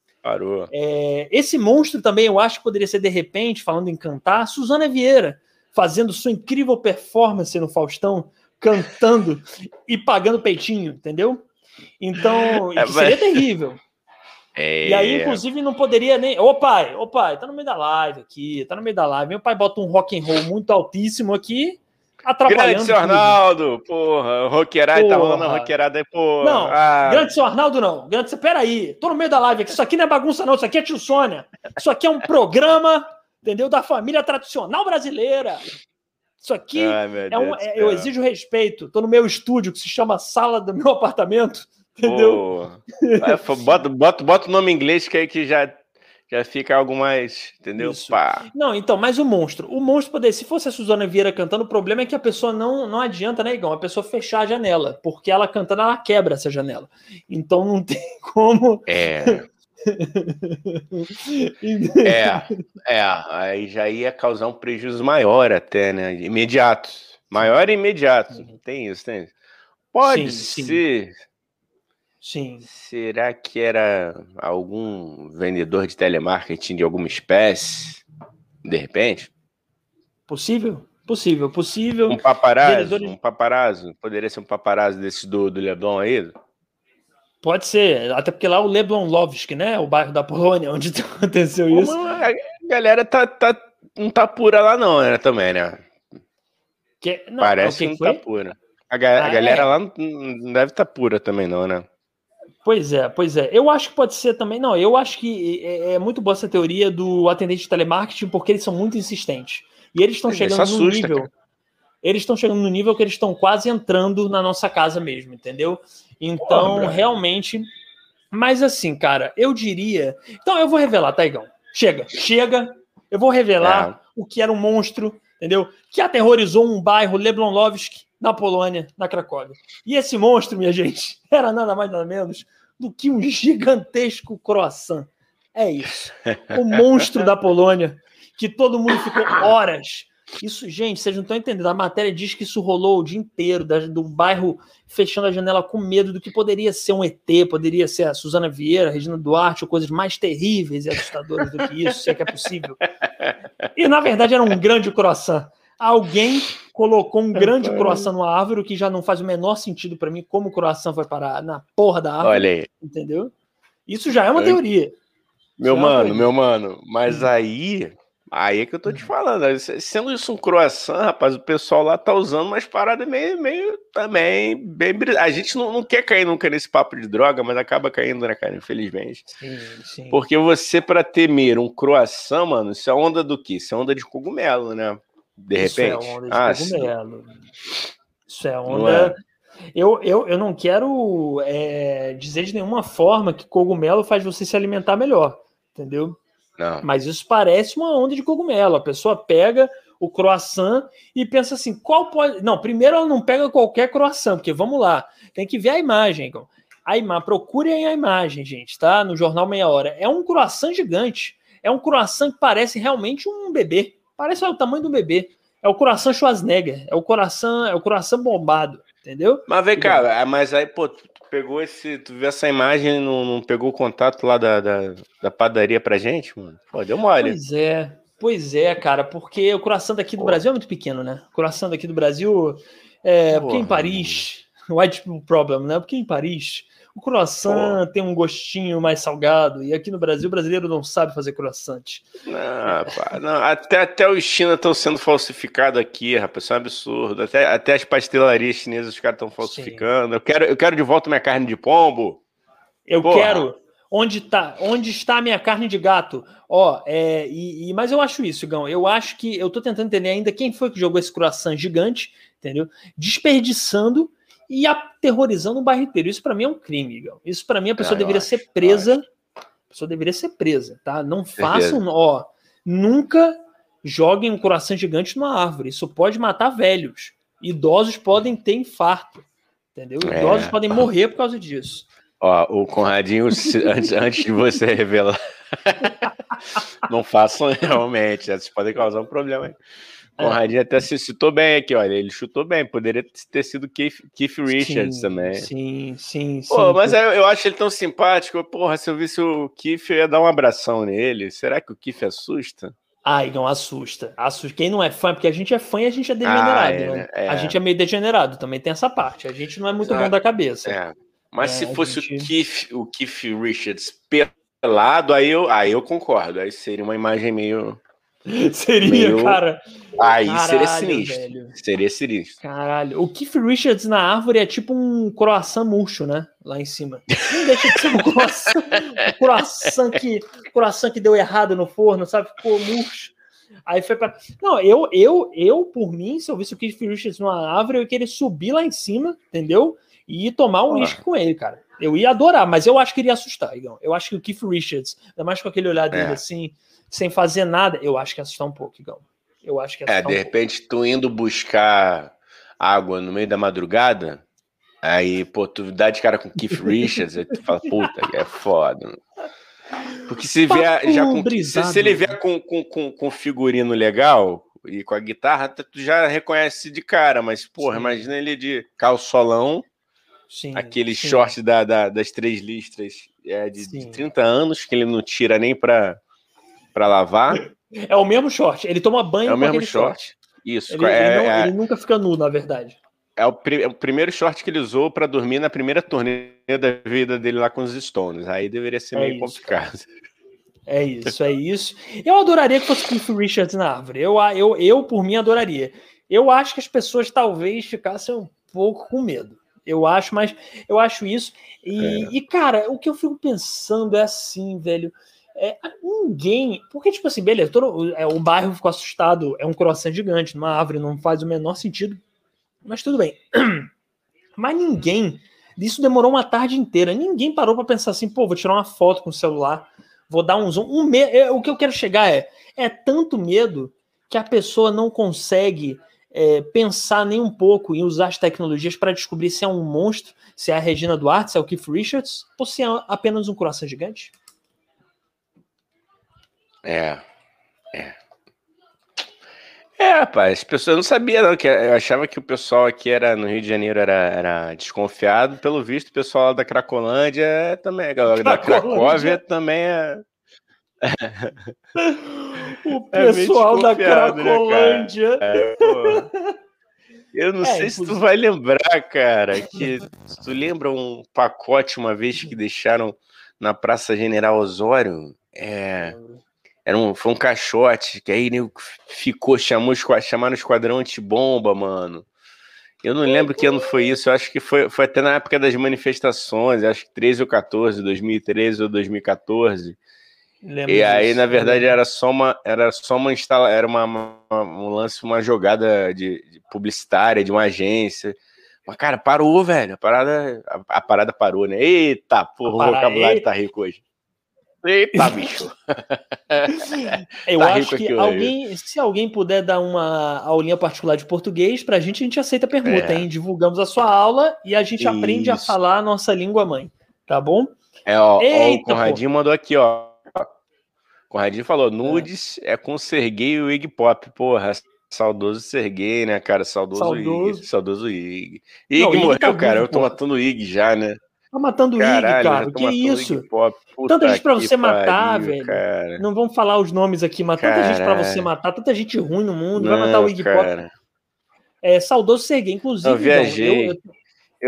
É, esse monstro também eu acho que poderia ser, de repente, falando em cantar, Suzana Vieira fazendo sua incrível performance no Faustão, cantando e pagando peitinho, entendeu? Então, é, isso seria terrível. É... E aí, inclusive, não poderia nem. Ô pai, ô pai, tá no meio da live aqui, tá no meio da live. Meu pai bota um rock and roll muito altíssimo aqui, atrapalhando. Grande seu Arnaldo, porra, o roqueirado tá rolando a roqueirada aí, porra. Não, ah. grande seu Arnaldo não. Grande, peraí, tô no meio da live aqui. Isso aqui não é bagunça, não. Isso aqui é tio Sônia. Isso aqui é um programa entendeu? Da família tradicional brasileira. Isso aqui Ai, é um, é, eu exijo respeito. Estou no meu estúdio que se chama Sala do meu apartamento, entendeu? Bota, bota, bota o nome em inglês que aí que já já fica algo mais, entendeu? Pá. Não, então, mas o monstro. O monstro poder, se fosse a Suzana Vieira cantando, o problema é que a pessoa não não adianta, né, Igão? A pessoa fechar a janela, porque ela cantando, ela quebra essa janela. Então não tem como. É. é, é, aí já ia causar um prejuízo maior até, né? Imediato. Maior e imediato. Tem isso, tem isso. Pode sim, ser. Sim. Será que era algum vendedor de telemarketing de alguma espécie? De repente? Possível, possível, possível. Um paparazzo, vendedores... um paparazzo. Poderia ser um paparazzo desse do, do Leblon aí? Pode ser, até porque lá o Leblon Lovsk, né? O bairro da Polônia, onde aconteceu isso. a galera tá, tá, não tá pura lá, não, né? Também, né? Que, não, Parece que não tá pura. A, ga ah, a galera é. lá não, não deve estar tá pura também, não, né? Pois é, pois é. Eu acho que pode ser também. Não, eu acho que é, é muito boa essa teoria do atendente de telemarketing, porque eles são muito insistentes. E eles estão chegando assusta, no nível. Cara. Eles estão chegando no nível que eles estão quase entrando na nossa casa mesmo, entendeu? Então, Porra, realmente. Mas assim, cara, eu diria. Então, eu vou revelar, Taigão. Chega, chega. Eu vou revelar é. o que era um monstro, entendeu? Que aterrorizou um bairro, Leblonlovsk, na Polônia, na Cracóvia. E esse monstro, minha gente, era nada mais nada menos do que um gigantesco croissant. É isso. O monstro da Polônia, que todo mundo ficou horas isso, gente, vocês não estão entendendo. A matéria diz que isso rolou o dia inteiro, da, do bairro fechando a janela com medo do que poderia ser um ET, poderia ser a Suzana Vieira, a Regina Duarte, ou coisas mais terríveis e assustadoras do que isso, se é que é possível. E na verdade era um grande croissant. Alguém colocou um grande croissant numa árvore, o que já não faz o menor sentido para mim, como o croissant foi parar na porra da árvore. Olha aí. Entendeu? Isso já é uma teoria. Meu é mano, meu mano, mas hum. aí Aí é que eu tô te falando. Sendo isso um croissant, rapaz, o pessoal lá tá usando umas paradas meio, meio também. Bem, a gente não, não quer cair nunca nesse papo de droga, mas acaba caindo, né, cara? Infelizmente. Sim, sim. Porque você, para temer um croissant, mano, isso é onda do quê? Isso é onda de cogumelo, né? De repente. Isso é onda de ah, cogumelo. Sim. Isso é onda. É? Eu, eu, eu não quero é, dizer de nenhuma forma que cogumelo faz você se alimentar melhor, entendeu? Não. Mas isso parece uma onda de cogumelo. A pessoa pega o croissant e pensa assim: qual pode. Não, primeiro ela não pega qualquer croissant, porque vamos lá, tem que ver a imagem. A imagem, procurem a imagem, gente, tá? No jornal Meia Hora. É um croissant gigante. É um croissant que parece realmente um bebê. Parece o tamanho do bebê. É o croissant Schwarzenegger. É o coração, é o coração bombado, entendeu? Mas vem cá, mas aí, pô, pegou esse. Tu viu essa imagem não, não pegou o contato lá da, da, da, padaria pra gente, mano? Pô, deu mole. Pois é, pois é, cara, porque o coração daqui do Pô. Brasil é muito pequeno, né? O coração daqui do Brasil. É, porque em Paris. White Problem, né? Porque em Paris o croissant tem um gostinho mais salgado, e aqui no Brasil o brasileiro não sabe fazer croissant. Não, pá, não, até, até os China estão sendo falsificados aqui, rapaz, isso é um absurdo. Até, até as pastelarias chinesas os caras estão falsificando. Eu quero, eu quero de volta minha carne de pombo. Eu Porra. quero. Onde tá? Onde está a minha carne de gato? Ó, é, e, e, mas eu acho isso, Gão. Eu acho que eu tô tentando entender ainda quem foi que jogou esse croissant gigante, entendeu? Desperdiçando e aterrorizando o bairro inteiro. Isso para mim é um crime. Isso para mim a pessoa ah, deveria acho, ser presa. A pessoa deveria ser presa, tá? Não façam, ó, nunca joguem um coração gigante numa árvore. Isso pode matar velhos. Idosos podem ter infarto, entendeu? É. Idosos é. podem morrer por causa disso. Ó, o Conradinho, antes, antes de você revelar, não façam realmente, isso pode causar um problema aí. É. Conradinho até se citou bem aqui, olha, ele chutou bem, poderia ter sido Keith, Keith Richards sim, também. Sim, sim, Pô, sim. mas eu, eu, acho ele tão simpático, porra, se eu visse o Keith, eu ia dar um abração nele. Será que o Keith assusta? Ai, não assusta. assusta. Quem não é fã, porque a gente é fã e a gente é degenerado, ah, é, né? É. A gente é meio degenerado, também tem essa parte. A gente não é muito bom da cabeça. É. Mas é, se fosse gente... o, Keith, o Keith Richards pelado, aí eu, aí eu concordo. Aí seria uma imagem meio Seria, cara. Aí Caralho, seria sinistro. Velho. Seria sinistro. Caralho. O Keith Richards na árvore é tipo um croissant murcho, né? Lá em cima. Não deixa de ser um croissant, um croissant, que, croissant que deu errado no forno, sabe? Ficou murcho. Aí foi pra. Não, eu, eu, eu, por mim, se eu visse o Keith Richards numa árvore, eu ia querer subir lá em cima, entendeu? E tomar um ah. com ele, cara. Eu ia adorar, mas eu acho que iria assustar, Igão. Eu acho que o Keith Richards, ainda mais com aquele olhar dele é. assim sem fazer nada, eu acho que assustar um pouco, Igão. Eu acho que É, de um repente, pouco. tu indo buscar água no meio da madrugada, aí, pô, tu dá de cara com Keith Richards, aí tu fala, puta, é foda. Porque se vier já com, brisado, se, se, ele vier com, com, com, com figurino legal e com a guitarra, tu já reconhece de cara, mas, porra, sim. imagina ele de calçolão, sim, aquele sim. short da, da, das três listras é, de, de 30 anos, que ele não tira nem pra, pra lavar. É o mesmo short, ele toma banho É o mesmo short. short. Isso, ele, é, ele, não, é, ele nunca fica nu, na verdade. É o, é o primeiro short que ele usou para dormir na primeira turnê da vida dele lá com os Stones. Aí deveria ser é meio isso, complicado. É isso, é isso. Eu adoraria que fosse Cliff Richards na árvore. Eu, eu, eu, por mim, adoraria. Eu acho que as pessoas talvez ficassem um pouco com medo. Eu acho, mas eu acho isso. E, é. e cara, o que eu fico pensando é assim, velho. É, ninguém. Porque, tipo assim, beleza, todo, é, o bairro ficou assustado, é um croissant gigante, numa árvore, não faz o menor sentido mas tudo bem. Mas ninguém. Isso demorou uma tarde inteira. Ninguém parou para pensar assim, pô, vou tirar uma foto com o celular, vou dar um zoom. Um me... É, o que eu quero chegar é: é tanto medo que a pessoa não consegue é, pensar nem um pouco em usar as tecnologias para descobrir se é um monstro, se é a Regina Duarte, se é o Keith Richards, ou se é apenas um coração gigante. É. É. É, rapaz, as pessoas não sabiam, não, que eu achava que o pessoal aqui era no Rio de Janeiro era, era desconfiado, pelo visto, o pessoal da Cracolândia é também, a galera da Cracóvia também é. o é pessoal é da né, Cracolândia. Né, é, eu não é, sei se tu vai lembrar, cara, que tu lembra um pacote uma vez que deixaram na Praça General Osório? É. Era um, foi um caixote, que aí ficou, chamou, chamaram o esquadrão antibomba, mano. Eu não lembro que ano foi isso, eu acho que foi, foi até na época das manifestações, acho que 13 ou 14, 2013 ou 2014. Lembro e aí, disso, na verdade, era só uma, era só uma instala, era uma, uma, um lance, uma jogada de, de, publicitária de uma agência. Mas, cara, parou, velho. A parada, a, a parada parou, né? Eita, porra, o vocabulário tá rico hoje. Eita, bicho! Eu tá acho que alguém, se alguém puder dar uma aulinha particular de português, pra gente, a gente aceita a pergunta, é. hein? Divulgamos a sua aula e a gente Isso. aprende a falar a nossa língua mãe, tá bom? É, ó, Eita, ó o Conradinho pô. mandou aqui, ó. O Conradinho falou: nudes é, é com Serguei e o Iggy Pop. Porra, saudoso Serguei, né, cara? Saudoso, saudoso. Iggy. Saudoso Iggy. Iggy morreu, tá cara. Vivo, eu tô matando o Iggy já, né? Tá matando o Ig, cara. Que isso? Tanta gente pra você matar, pariu, velho. Cara. Não vamos falar os nomes aqui, mas tanta gente pra você matar, tanta gente ruim no mundo. Não, vai matar o Iggy Pop. É saudoso Serguei, inclusive. Eu viajei. eu, eu,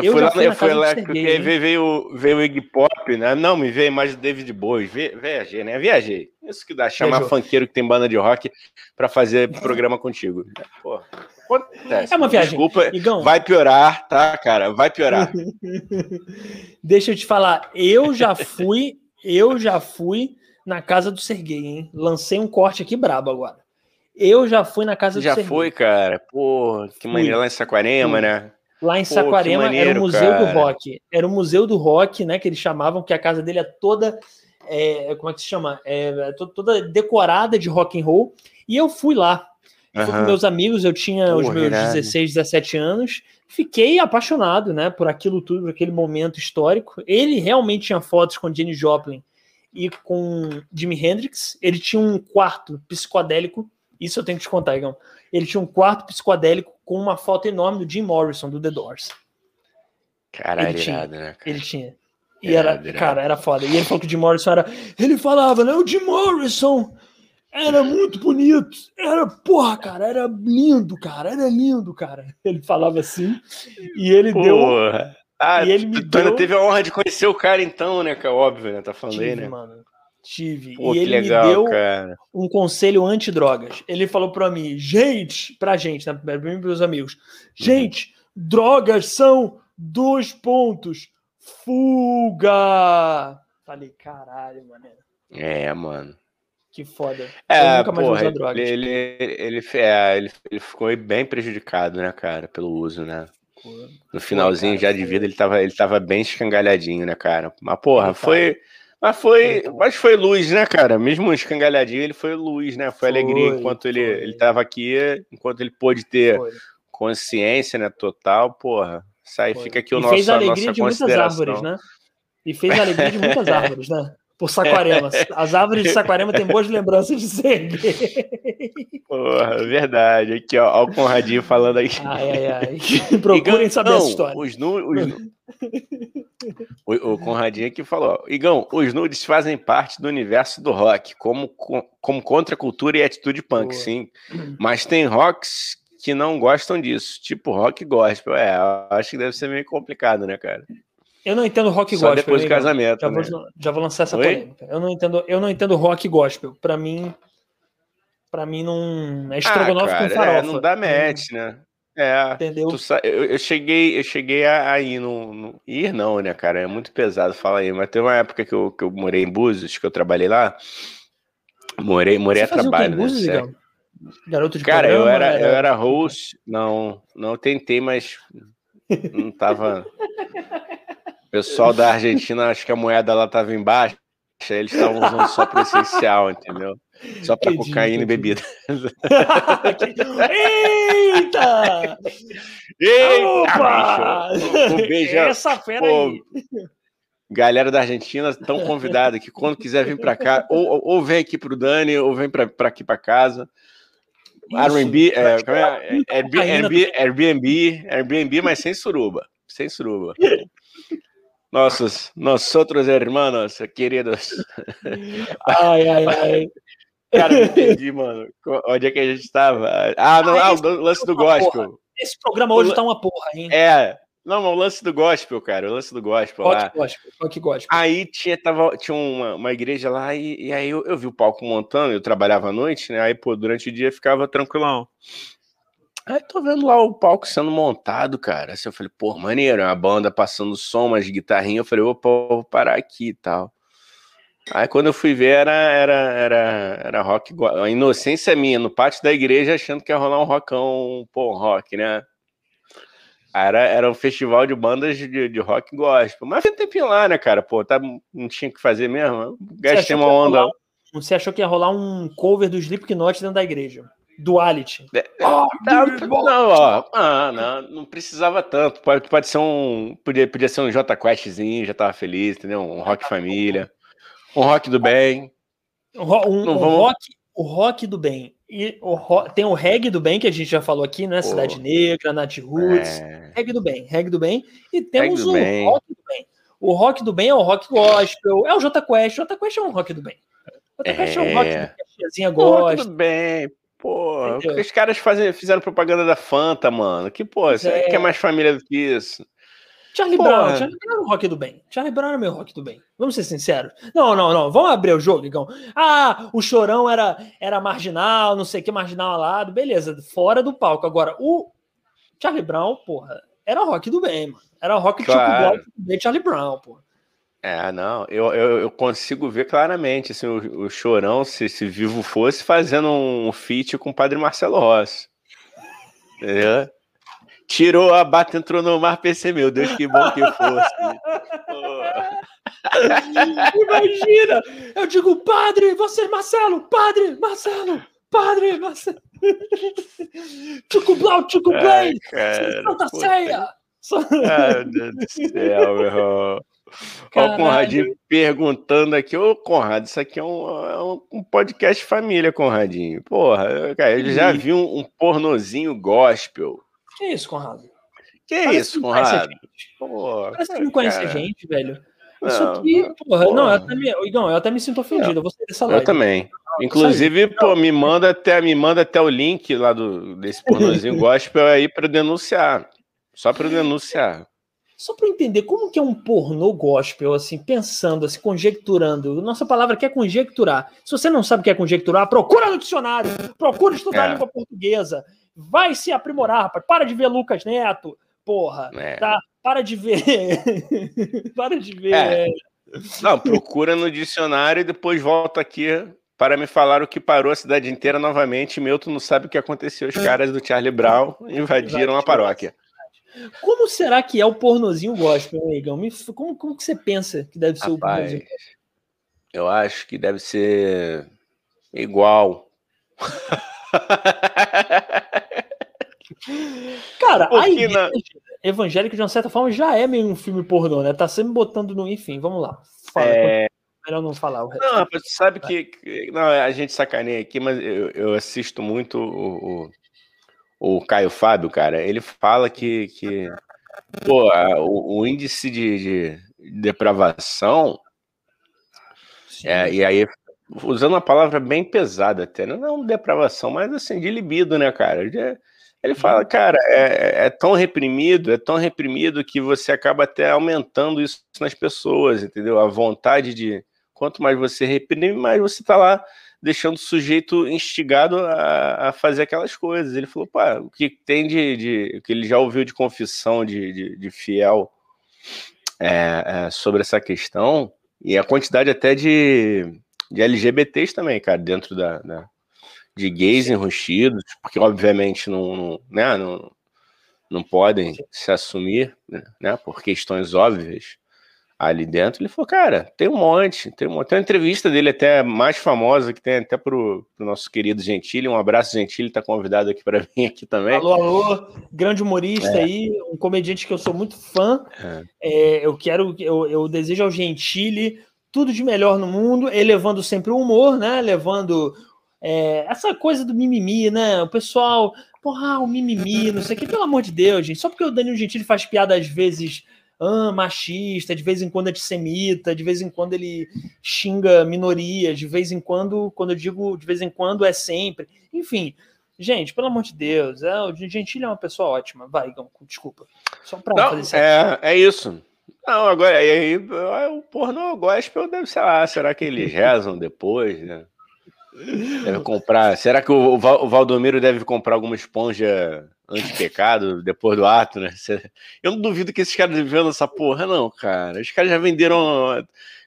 eu, fui lá, eu fui lá porque veio, veio o Iggy Pop, né? Não, me veio mais o David Bowie. Viajei, né? Viajei. Isso que dá, chamar Viajou. funkeiro que tem banda de rock pra fazer programa contigo. Pô, acontece. É uma viagem. Desculpa, Igão. vai piorar, tá, cara? Vai piorar. Deixa eu te falar, eu já fui, eu já fui na casa do Serguei, hein? Lancei um corte aqui brabo agora. Eu já fui na casa do já Serguei. Já foi, cara? Pô, que maneiro lá em Saquarema, né? Lá em Pô, Saquarema maneiro, era o Museu cara. do Rock. Era o Museu do Rock, né? Que eles chamavam, que a casa dele é toda. É, como é que se chama? É, toda decorada de rock and roll. E eu fui lá. Fui com meus amigos, eu tinha os meus irado. 16, 17 anos. Fiquei apaixonado, né, por aquilo tudo, por aquele momento histórico. Ele realmente tinha fotos com Jenny Joplin e com Jimi Hendrix. Ele tinha um quarto psicodélico. Isso eu tenho que te contar, Igão. Ele tinha um quarto psicodélico com uma foto enorme do Jim Morrison, do The Doors. Caralho, ele tinha, né? Cara? Ele tinha. E era, era, cara, era foda. E ele falou que o Jim Morrison era. Ele falava, né? O Jim Morrison era muito bonito. Era, porra, cara, era lindo, cara. Era lindo, cara. Ele falava assim. E ele porra. deu. Ah, e ele me tu deu... teve a honra de conhecer o cara, então, né? Que é óbvio, né? Tá falando Tive, aí, né? Mano. Tive. Pô, e ele legal, me deu cara. um conselho anti-drogas. Ele falou pra mim, gente, pra gente, né? Pra mim e pros amigos, uhum. gente, uhum. drogas são dois pontos. Fuga! Falei, caralho, mano. É, mano. Que foda. É, eu nunca mais porra, drogas. Ele, ele, ele, é, ele, ele ficou bem prejudicado, né, cara, pelo uso, né? No finalzinho Pô, cara, já de vida ele tava, ele tava bem escangalhadinho, né, cara? Mas, porra, foi. Mas foi, mas foi luz, né, cara? Mesmo escangalhadinho, ele foi luz, né? Foi, foi alegria enquanto ele, ele tava aqui, enquanto ele pôde ter foi. consciência, né, total, porra. Sai, fica aqui o e nosso, fez a alegria de muitas árvores, né? E fez a alegria de muitas árvores, né? por Saquarema. As árvores de Saquarema têm boas lembranças de ser Porra, verdade. Aqui, ó, ó o Conradinho falando aí. Ai, ai, ai. Procurem Igão, saber não, essa história. Os, os o, o Conradinho aqui falou: Igão, os nudes fazem parte do universo do rock, como, como contracultura e atitude punk, Boa. sim. Mas tem rocks que não gostam disso, tipo rock gospel. É, acho que deve ser meio complicado, né, cara? Eu não entendo rock Só gospel. depois do casamento. Já, né? vou, já vou lançar essa Oi? polêmica. Eu não entendo, eu não entendo rock gospel. Para mim, para mim não é estrogonofe ah, cara, com farofa. É, não dá match, né? É, entendeu? eu, eu, cheguei, eu cheguei a, ir no, no, ir não, né, cara? É muito pesado falar aí, mas teve uma época que eu, que eu morei em Búzios, que eu trabalhei lá. Morei, morei Você a trabalho, né? Búzios, Garoto de Cara, programa, eu era, era, eu era host, não, não tentei, mas não tava pessoal da Argentina, acho que a moeda lá tava embaixo, eles estavam usando só para essencial, entendeu? Só para cocaína e bebida. Eita! Eita! Opa! Um beijo. Essa fera pô, aí. Galera da Argentina estão convidada que quando quiser vir para cá, ou, ou vem aqui para o Dani, ou vem para aqui para casa. Airbnb, é, é, é, Airbnb, Airbnb, Airbnb, mas sem suruba, sem suruba nossos, nosotros hermanos, queridos. Ai, ai, ai. Cara, não entendi, mano. Onde é que a gente estava? Ah, não, ah, o lance do gospel. Porra. Esse programa hoje o... tá uma porra, hein? É. Não, o lance do gospel, cara. O lance do gospel rock lá. Gospel, rock gospel. Aí tinha, tava, tinha uma, uma igreja lá e, e aí eu, eu, vi o palco montando, eu trabalhava à noite, né? Aí, pô, durante o dia ficava tranquilão. Aí tô vendo lá o palco sendo montado, cara. Assim, eu falei, pô, maneiro, é uma banda passando som, umas guitarrinhas. Eu falei, opa, vou parar aqui e tal. Aí quando eu fui ver, era, era, era, era rock, a inocência minha, no pátio da igreja, achando que ia rolar um rockão, pô, um rock, né? Era, era um festival de bandas de, de rock gospel. Mas foi um tempinho lá, né, cara? Pô, tá, não tinha o que fazer mesmo. Gastei uma onda. Rolar, você achou que ia rolar um cover do Slipknot dentro da igreja? Duality. É, oh, não, ó, ah, não, não precisava tanto. Pode, pode ser um. Podia, podia ser um J Questzinho, já tava feliz, entendeu? Um rock família. Um rock do bem. Um, um, um rock, o rock do bem. E o rock, tem o reggae do bem, que a gente já falou aqui, né? Cidade Negra, Nat Roots. É... Reggae do bem, reggae do bem. E temos o bem. rock do bem. O rock do bem é o rock gospel, é o J Quest. O J Quest é um rock do bem. O J Quest é, é um rock que do bem, Pô, Entendeu? os caras fazem, fizeram propaganda da Fanta, mano. Que, pô, você é. quer mais família do que isso? Charlie Porra. Brown, Charlie Brown era o rock do bem. Charlie Brown era meu rock do bem. Vamos ser sinceros. Não, não, não. Vamos abrir o jogo, Igão. Ah, o chorão era, era marginal, não sei o que, marginal ao lado. Beleza, fora do palco. Agora, o Charlie Brown, porra, era rock do bem, mano. Era rock claro. tipo do Charlie Brown, porra. É, não, eu, eu, eu, consigo ver claramente assim, o, o Chorão, se, se vivo fosse, fazendo um feat com o padre Marcelo Rossi. Entendeu? Tirou a bata, entrou no mar, pensei, meu Deus, que bom que fosse. Imagina! Eu digo, padre, você, Marcelo, padre, Marcelo, padre, Marcelo. Tchucu Blau, Tchucu Play, Santa Ceia. Ai, meu Deus do céu, meu irmão. Olha o Conradinho perguntando aqui, ô Conrado, isso aqui é um, é um, podcast família, Conradinho. Porra, cara, ele já viu um, um pornozinho gospel. Que isso, Conrado? Que Parece isso, Conrado? Porra, Parece que não conhece a gente, velho. Isso aqui, porra, porra. não, eu até, me, Igão, eu até me sinto ofendido. Eu, vou sair dessa live. Eu também. Inclusive, pô, me manda até, me manda até o link lá do, desse pornozinho gospel aí para denunciar. Só para denunciar. Só para entender como que é um pornô gospel, assim, pensando, assim, conjecturando. Nossa palavra aqui é conjecturar. Se você não sabe o que é conjecturar, procura no dicionário, procura estudar é. língua portuguesa, vai se aprimorar, rapaz. Para de ver Lucas Neto, porra, é. tá? Para de ver. para de ver. É. Não, procura no dicionário e depois volta aqui para me falar o que parou a cidade inteira novamente. Milton não sabe o que aconteceu. Os caras do Charlie Brown invadiram a paróquia. Como será que é o pornozinho gospel, Negão? Como, como que você pensa que deve ser Rapaz, o pornozinho Eu acho que deve ser igual. Cara, a igreja evangélica, de uma certa forma, já é meio um filme pornô, né? Tá sempre botando no. Enfim, vamos lá. Fala, é... melhor não falar o resto. Não, sabe que, que, Não, a gente sacaneia aqui, mas eu, eu assisto muito o, o, o, Caio Fábio, cara. Ele fala que. que pô, a, o, o, índice de, de depravação. É, e aí, usando uma palavra bem pesada até, não é depravação, mas assim, de libido, né, cara? De, ele fala, cara, é, é, tão reprimido, é tão reprimido que você acaba até aumentando isso nas pessoas, entendeu? A vontade de. Quanto mais você reprime, mais você tá lá deixando o sujeito instigado a, a fazer aquelas coisas. Ele falou, pá, o que tem de. de que ele já ouviu de confissão de, de, de fiel é, é, sobre essa questão, e a quantidade até de, de LGBTs também, cara, dentro da, da de gays enrustidos, porque obviamente não, não, né, não, não podem se assumir, né, por questões óbvias ali dentro. Ele falou, cara, tem um monte, tem, uma, tem uma entrevista dele até mais famosa, que tem até pro, pro nosso querido Gentili, um abraço Gentili, tá convidado aqui para mim aqui também. Alô, alô, grande humorista é. aí, um comediante que eu sou muito fã, é. É, eu quero, eu, eu desejo ao Gentili tudo de melhor no mundo, elevando sempre o humor, né, levando é, essa coisa do mimimi, né? O pessoal, porra, o mimimi, não sei o que, pelo amor de Deus, gente. Só porque o Danilo Gentili faz piada às vezes ah, machista, de vez em quando antissemita, de vez em quando ele xinga minorias, de vez em quando, quando eu digo de vez em quando, é sempre. Enfim, gente, pelo amor de Deus, é, o Gentili é uma pessoa ótima. Vai, Gão, desculpa. Só pra não, fazer é, é isso. Não, agora, aí, o pornô gospel deve, sei lá, será que eles rezam depois, né? Deve comprar. Será que o, Valdomiro deve comprar alguma esponja anti-pecado depois do ato, né? Eu não duvido que esses caras vendam essa porra, não, cara. Os caras já venderam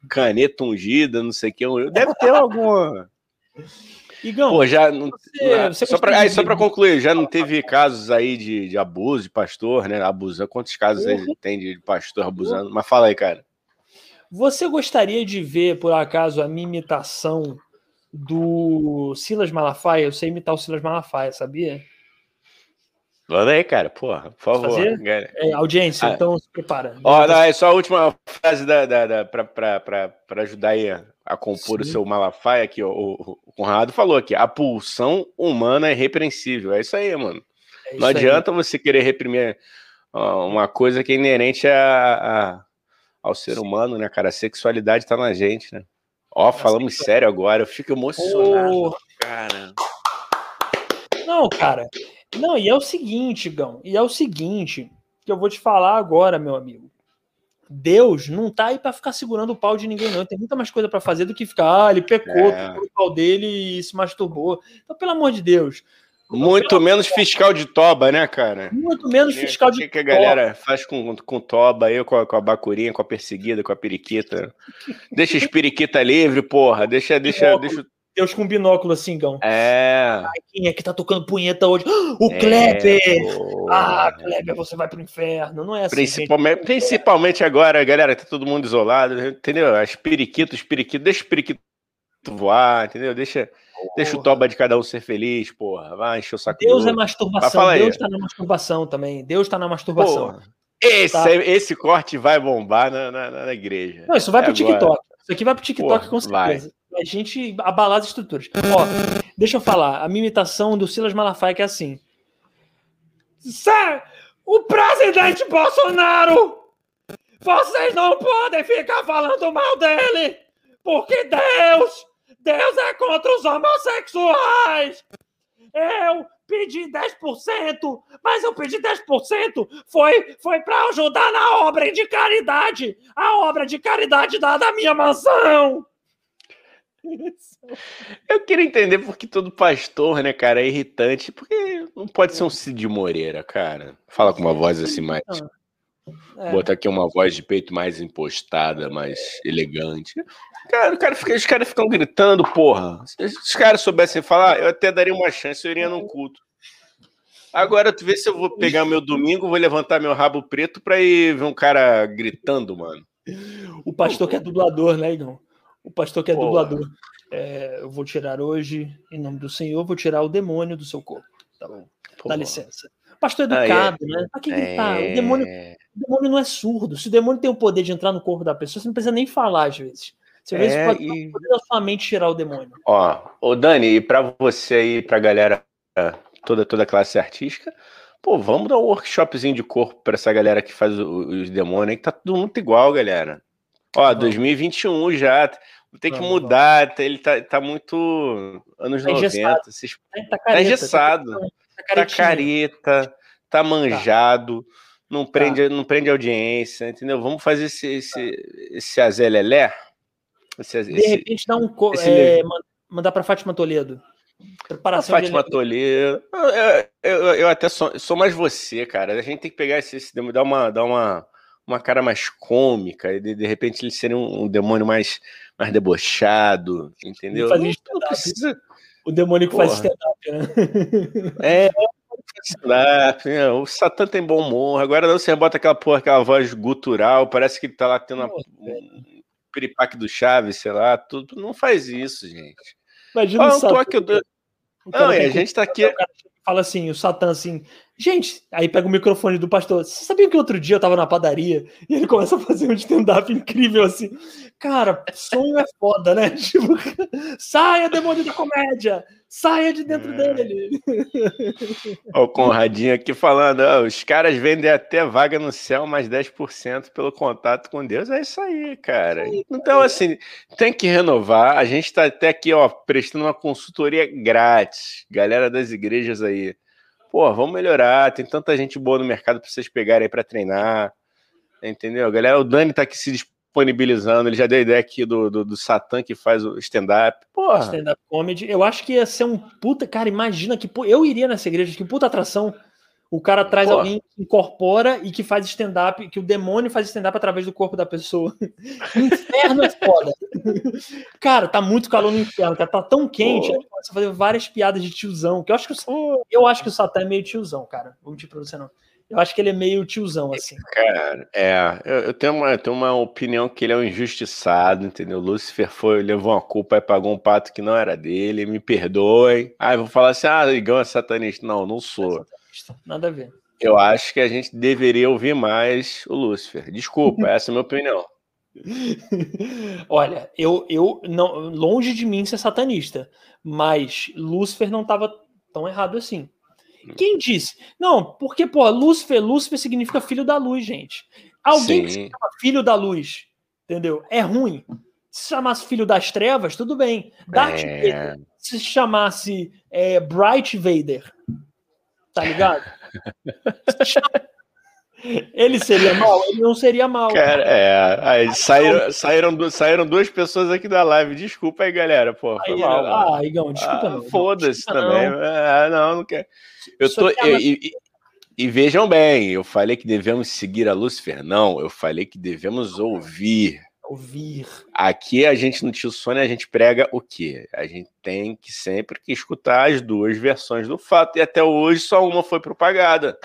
caneta ungida, não sei o que. Deve ter alguma. Igão, Pô, já não, você, você só para para concluir, já não teve casos aí de, de abuso de pastor, né? Abusando. Quantos casos aí tem de pastor abusando? Mas fala aí, cara. Você gostaria de ver, por acaso, a minha imitação do Silas Malafaia. Eu sei imitar o Silas Malafaia, sabia? Manda aí, cara, porra, por favor. É, audiência, ah, então se prepara. Ó, não, é só a última frase da, da, da, para ajudar aí a, a compor Sim. o seu Malafaia aqui, ó, o, o Conrado falou aqui, a pulsão humana é repreensível. É isso aí, mano. É isso não adianta aí. você querer reprimir ó, uma coisa que é inerente a, a, ao ser Sim. humano, né, cara? A sexualidade tá na gente, né? Ó, falamos sério agora, eu fico emocionado, oh. cara. Não, cara. Não, e é o seguinte, Gão, e é o seguinte que eu vou te falar agora, meu amigo. Deus não tá aí para ficar segurando o pau de ninguém, não. Tem muita mais coisa para fazer do que ficar, ah, ele pecou, é. o pau dele e se masturbou. Então, pelo amor de Deus, muito menos fiscal de toba, né, cara? Muito menos fiscal de toba. O que a galera faz com, com toba aí, com a, com a bacurinha, com a perseguida, com a periquita? Deixa as periquita livre, porra. Deixa, deixa, deixa. Deus com binóculo assim, Gão. É. Ai, quem é que tá tocando punheta hoje? O é, Kleber! Ah, Kleber, você vai pro inferno. Não é assim. Principalmente, principalmente agora, galera, tá todo mundo isolado, entendeu? As periquitas, os periquitos, deixa os periquitos voar, entendeu? Deixa. Deixa o toba de cada um ser feliz, porra. Vai encher o saco. Deus é masturbação. Deus está na masturbação também. Deus está na masturbação. Porra. Esse, tá. esse corte vai bombar na, na, na igreja. Não, isso vai é pro agora. TikTok. Isso aqui vai pro TikTok porra, com certeza. Vai. A gente abalar as estruturas. Ó, deixa eu falar. A minha imitação do Silas Malafaia que é assim. Sério, o presidente Bolsonaro! Vocês não podem ficar falando mal dele! Porque Deus Deus é contra os homossexuais! Eu pedi 10%, mas eu pedi 10% foi, foi para ajudar na obra de caridade, a obra de caridade da, da minha mansão. Eu queria entender por que todo pastor, né, cara, é irritante, porque não pode ser um Cid Moreira, cara. Fala com uma voz assim mais. É. Botar aqui uma voz de peito mais impostada, mais elegante. Cara, cara fica, os caras ficam gritando, porra. Se os caras soubessem falar, eu até daria uma chance, eu iria num culto. Agora, tu vê se eu vou pegar meu domingo, vou levantar meu rabo preto pra ir ver um cara gritando, mano. O pastor que é dublador, né, Igor? O pastor que é porra. dublador. É, eu vou tirar hoje, em nome do Senhor, vou tirar o demônio do seu corpo. Tá bom? Porra. Dá licença. Pastor educado, ah, é. né? Pra que gritar? É... O, demônio, o demônio não é surdo. Se o demônio tem o poder de entrar no corpo da pessoa, você não precisa nem falar às vezes. Você vê é, pode e... poder da sua mente tirar o demônio. Ó, ô Dani, e pra você aí, pra galera, toda, toda a classe artística, pô, vamos dar um workshopzinho de corpo pra essa galera que faz os demônios aí, que tá tudo muito igual, galera. Ó, 2021 já. Tem que mudar, tá, ele tá, tá muito anos tá 90. Vocês... Tá, careta, tá engessado. Tá, tá careta, tá manjado, não, prende, não prende audiência, entendeu? Vamos fazer esse, esse, esse azelelé. Esse, de esse, repente dá um. É, mandar para Fátima Toledo. Preparação a Fátima Toledo. Eu, eu, eu, até sou, sou mais você, cara. A gente tem que pegar esse, esse dar uma, dar uma uma cara mais cômica, e de, de repente ele seria um, um, demônio mais, mais debochado, entendeu? Não, não precisa... O demônio que Porra. faz stand-up, né? É, stand-up, né? o Satã tem bom humor, agora não, você bota aquela porra, aquela voz gutural, parece que ele tá lá tendo uma, um piripaque do Chaves, sei lá, tudo, não faz isso, gente. Imagina ah, o Satã. Eu... Não, a gente tá aqui... Fala assim, o Satã assim, Gente, aí pega o microfone do pastor. Você sabia que outro dia eu tava na padaria e ele começa a fazer um stand-up incrível assim? Cara, sonho é foda, né? Tipo, saia, demônio da comédia! Saia de dentro é. dele! Ó, o Conradinho aqui falando: ó, os caras vendem até vaga no céu, mais 10% pelo contato com Deus. É isso aí, cara. Então, assim, tem que renovar. A gente tá até aqui, ó, prestando uma consultoria grátis. Galera das igrejas aí pô, vamos melhorar, tem tanta gente boa no mercado para vocês pegarem aí para treinar, entendeu? Galera, o Dani tá aqui se disponibilizando, ele já deu a ideia aqui do, do, do Satã que faz o stand-up, porra. Stand-up comedy, eu acho que ia ser um puta, cara, imagina que, eu iria nessa igreja, que puta atração, o cara traz alguém que incorpora e que faz stand-up, que o demônio faz stand-up através do corpo da pessoa. inferno é foda. cara, tá muito calor no inferno, cara. Tá tão quente, Pô. começa a fazer várias piadas de tiozão. Que eu acho que o, eu acho que o Satã é meio tiozão, cara. Vou mentir pra você não. Eu acho que ele é meio tiozão, assim. Cara, é. Eu, eu, tenho, uma, eu tenho uma opinião que ele é um injustiçado, entendeu? Lúcifer foi, levou uma culpa e pagou um pato que não era dele. Me perdoem. Ah, eu vou falar assim: ah, Igão é satanista. Não, não sou. É Nada a ver. Eu acho que a gente deveria ouvir mais o Lúcifer. Desculpa, essa é a minha opinião. Olha, eu, eu não longe de mim ser satanista, mas Lúcifer não estava tão errado assim. Quem disse? Não, porque, pô, Lúcifer, Lúcifer significa filho da luz, gente. Alguém Sim. que se chama filho da luz, entendeu? É ruim. Se chamasse filho das trevas, tudo bem. Darth é... Vader, se chamasse é, Bright Vader, tá ligado? Ele seria mal? Ele não seria mal. Cara, é. Aí saíram, saíram, saíram duas pessoas aqui da live. Desculpa aí, galera. Pô, foi aí, mal. Ah, Igão, desculpa ah. Foda-se também. Não. Ah, não, não quero. Eu tô. Eu, e, e, vejam bem, eu falei que devemos seguir a Lúcifer. Não, eu falei que devemos ouvir ouvir. Aqui a gente no Tio Sônia a gente prega o quê? A gente tem que sempre que escutar as duas versões do fato e até hoje só uma foi propagada.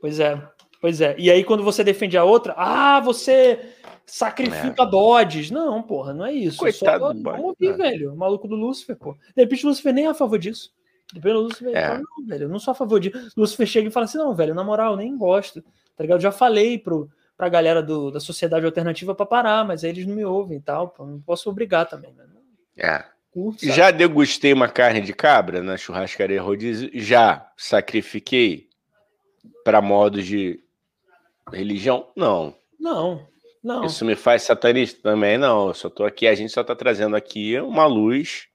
Pois é, pois é. E aí quando você defende a outra, ah, você sacrifica é. Não, porra, não é isso. Coitado só, do Vamos ouvir, né? velho. O maluco do Lúcifer, pô. De repente o Lúcifer nem é a favor disso. Depois o Lúcifer é. fala, não, velho, eu não sou a favor disso. O Lúcifer chega e fala assim, não, velho, na moral, eu nem gosto. Tá ligado? Eu já falei pro, para a galera do, da sociedade alternativa para parar, mas aí eles não me ouvem e tal. Não posso obrigar também. Né? É. Curto, já degustei uma carne de cabra na churrascaria rodízio? Já sacrifiquei para modos de religião? Não. Não, não. Isso me faz satanista também? Não. Eu só tô aqui, a gente só tá trazendo aqui uma luz.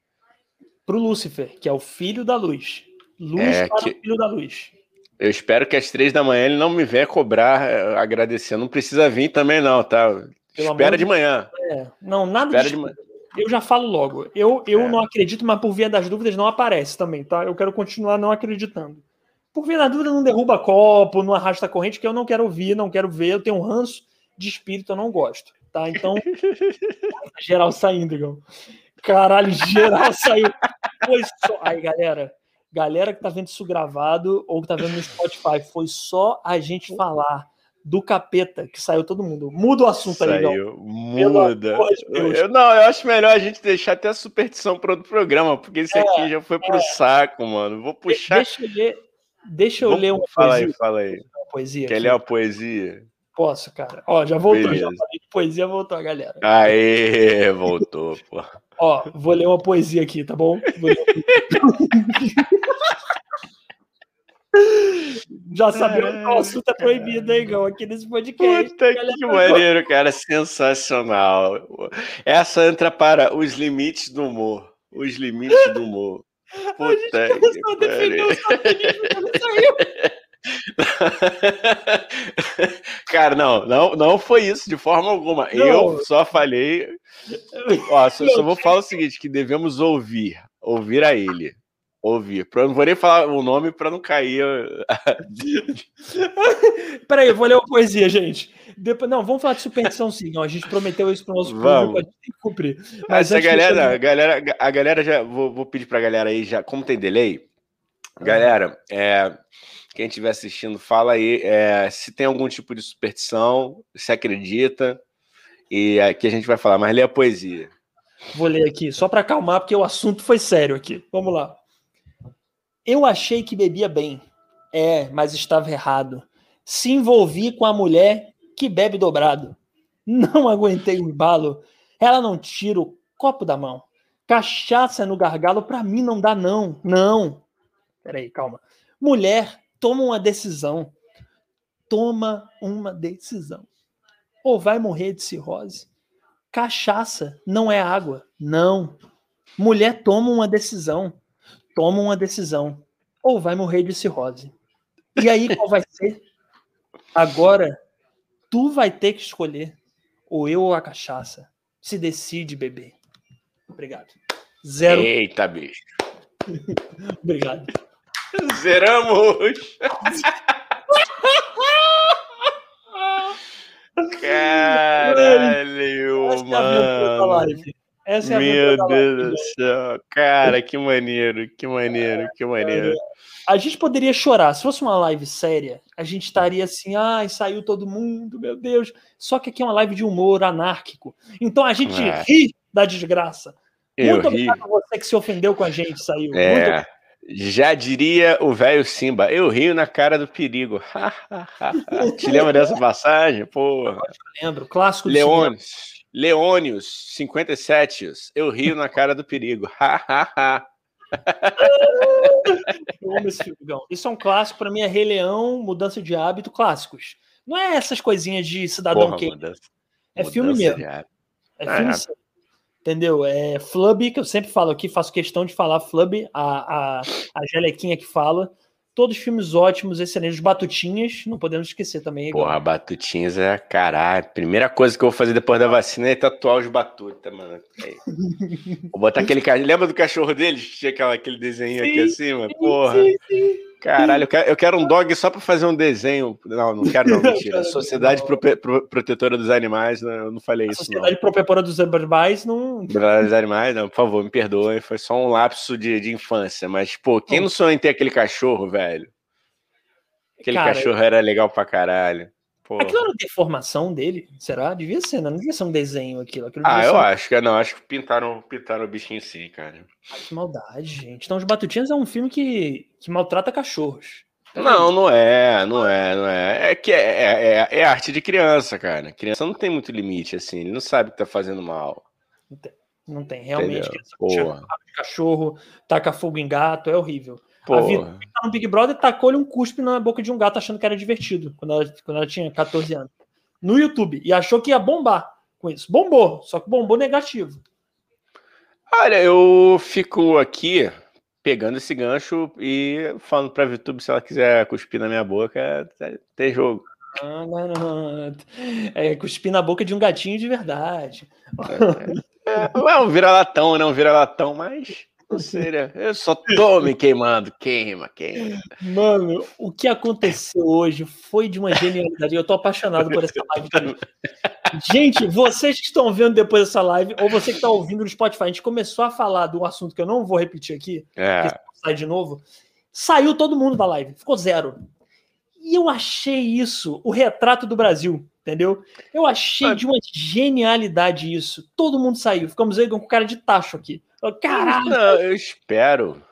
Para o Lúcifer, que é o filho da luz. Luz é para que... o filho da luz. Eu espero que às três da manhã ele não me venha cobrar eh, agradecer. Não precisa vir também, não, tá? Pelo Espera de manhã. É, não, nada Espera de manhã. Eu já falo logo. Eu, eu é. não acredito, mas por via das dúvidas não aparece também, tá? Eu quero continuar não acreditando. Por via das dúvidas não derruba copo, não arrasta corrente, que eu não quero ouvir, não quero ver. Eu tenho um ranço de espírito, eu não gosto, tá? Então, geral saindo, Igão. Caralho, geral saiu. Pois só. Aí, galera, galera que tá vendo isso gravado ou que tá vendo no Spotify, foi só a gente falar do capeta que saiu todo mundo. Muda o assunto saiu, aí, Igão. Muda. Eu, não, eu acho melhor a gente deixar até a superstição para outro programa, porque isso é, aqui já foi pro é. saco, mano. Vou puxar. Deixa eu ler, deixa eu ler uma fala poesia. Aí, fala aí. Uma poesia. Quer ler a poesia? Posso, cara. Ó, já voltou, Beleza. já falei poesia, voltou a galera. Aê, voltou, pô. Ó, vou ler uma poesia aqui, tá bom? Já sabemos que o assunto é proibido, hein, Gão, aqui nesse podcast. Puta que maneiro, cara, sensacional. Essa entra para os limites do humor. Os limites do humor. Puta que pariu. Cara, não, não, não foi isso de forma alguma. Não. Eu só falei. Ó, só, só vou falar o seguinte: que devemos ouvir, ouvir a ele. Ouvir. Pra, não vou nem falar o nome para não cair. Peraí, eu vou ler uma poesia, gente. Depois, não, vamos falar de superstição sim. Não, a gente prometeu isso para o nosso vamos. público, a gente tem que cumprir. Mas Essa galera, a galera, a galera já. Vou, vou pedir para a galera aí, já, como tem delay, galera, é quem estiver assistindo, fala aí é, se tem algum tipo de superstição, se acredita, e aqui a gente vai falar, mas lê a poesia. Vou ler aqui, só para acalmar, porque o assunto foi sério aqui. Vamos lá. Eu achei que bebia bem. É, mas estava errado. Se envolvi com a mulher que bebe dobrado. Não aguentei o embalo. Ela não tira o copo da mão. Cachaça no gargalo para mim não dá não. Não. Peraí, calma. Mulher toma uma decisão. Toma uma decisão. Ou vai morrer de cirrose. Cachaça não é água. Não. Mulher toma uma decisão. Toma uma decisão. Ou vai morrer de cirrose. E aí qual vai ser? Agora, tu vai ter que escolher. Ou eu ou a cachaça. Se decide, bebê. Obrigado. Zero. Eita, bicho. Obrigado. Zeramos! Caralho, Essa mano. Essa é a Meu Deus do céu. Cara, que maneiro, que maneiro, que maneiro. A gente poderia chorar. Se fosse uma live séria, a gente estaria assim, ai, saiu todo mundo, meu Deus. Só que aqui é uma live de humor anárquico. Então a gente é. ri da desgraça. Eu Muito ri. obrigado a você que se ofendeu com a gente, saiu. É. Já diria o velho Simba, eu rio na cara do perigo. Te lembra dessa passagem? Porra. lembro, clássico do Leônios, Leônios, 57, eu rio na cara do perigo. eu amo esse filme, Isso é um clássico, para mim é Rei Leão, Mudança de Hábito, clássicos. Não é essas coisinhas de Cidadão Porra, Kane. Mudança, é mudança filme mesmo. É filme ah, é. Entendeu? É Flub, que eu sempre falo aqui, faço questão de falar Flub, a, a, a Gelequinha que fala. Todos filmes ótimos, excelentes. Batutinhas, não podemos esquecer também. Porra, Batutinhas é caralho. Primeira coisa que eu vou fazer depois da vacina é tatuar os batutas, mano. vou botar aquele cachorro. Lembra do cachorro deles? Tinha aquele desenho sim, aqui acima? Porra. Sim, sim. Caralho, eu quero, eu quero, um dog só para fazer um desenho. Não, não quero, não, mentira. Sociedade Protetora dos Animais, não, eu não falei a isso. Sociedade Protetora dos Animais não. Dos animais, não, por favor, me perdoem. Foi só um lapso de, de infância. Mas, pô, quem não sonha em ter aquele cachorro, velho? Aquele Cara, cachorro era legal pra caralho. Pô. Aquilo era deformação dele? Será? Devia ser, né? Não devia ser um desenho aquilo. aquilo ah, eu ser... acho que não. Acho que pintaram, pintaram o bichinho sim, cara. Ai, que maldade, gente. Então, Os Batutinhas é um filme que, que maltrata cachorros. Não, não é, não é, não é. É que é, é, é, é arte de criança, cara. Criança não tem muito limite, assim. Ele não sabe que tá fazendo mal. Não tem, não tem. realmente. Criança, cachorro, taca fogo em gato, é horrível. Pô. A vida tá no Big Brother tacou-lhe um cuspe na boca de um gato achando que era divertido, quando ela, quando ela tinha 14 anos. No YouTube. E achou que ia bombar com isso. Bombou, só que bombou negativo. Olha, eu fico aqui pegando esse gancho e falando pra YouTube se ela quiser cuspir na minha boca, tem jogo. Ah, não. É cuspir na boca de um gatinho de verdade. É, é, é um vira-latão, não né? um vira-latão, mas Seria, eu só tô me queimando, queima, queima. Mano, o que aconteceu hoje foi de uma genialidade. Eu tô apaixonado por essa live. Também. Gente, vocês que estão vendo depois dessa live, ou você que está ouvindo no Spotify, a gente começou a falar de um assunto que eu não vou repetir aqui, é. sai de novo. Saiu todo mundo da live, ficou zero. E eu achei isso o retrato do Brasil, entendeu? Eu achei de uma genialidade isso. Todo mundo saiu, ficamos aí com cara de tacho aqui. Caralho! Não, eu espero,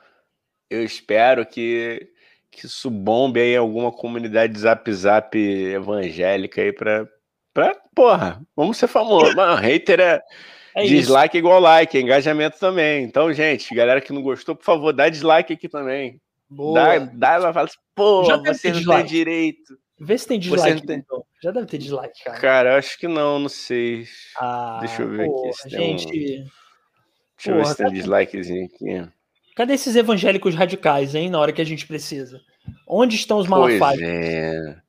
eu espero que, que isso bombe aí alguma comunidade zap zap evangélica aí pra, pra porra, vamos ser famosos. Mano, hater é, é dislike isso. igual like, engajamento também. Então, gente, galera que não gostou, por favor, dá dislike aqui também. Boa. Dá, dá, fala assim, pô, você não dislike. tem direito. Vê se tem dislike. Tem... Então. Já deve ter dislike, cara. Cara, acho que não, não sei. Ah, Deixa eu ver porra, aqui. gente. Um... Deixa porra, eu ver se tem dislikezinho aqui. Cadê esses evangélicos radicais, hein, na hora que a gente precisa? Onde estão os malafáticos? Pois é.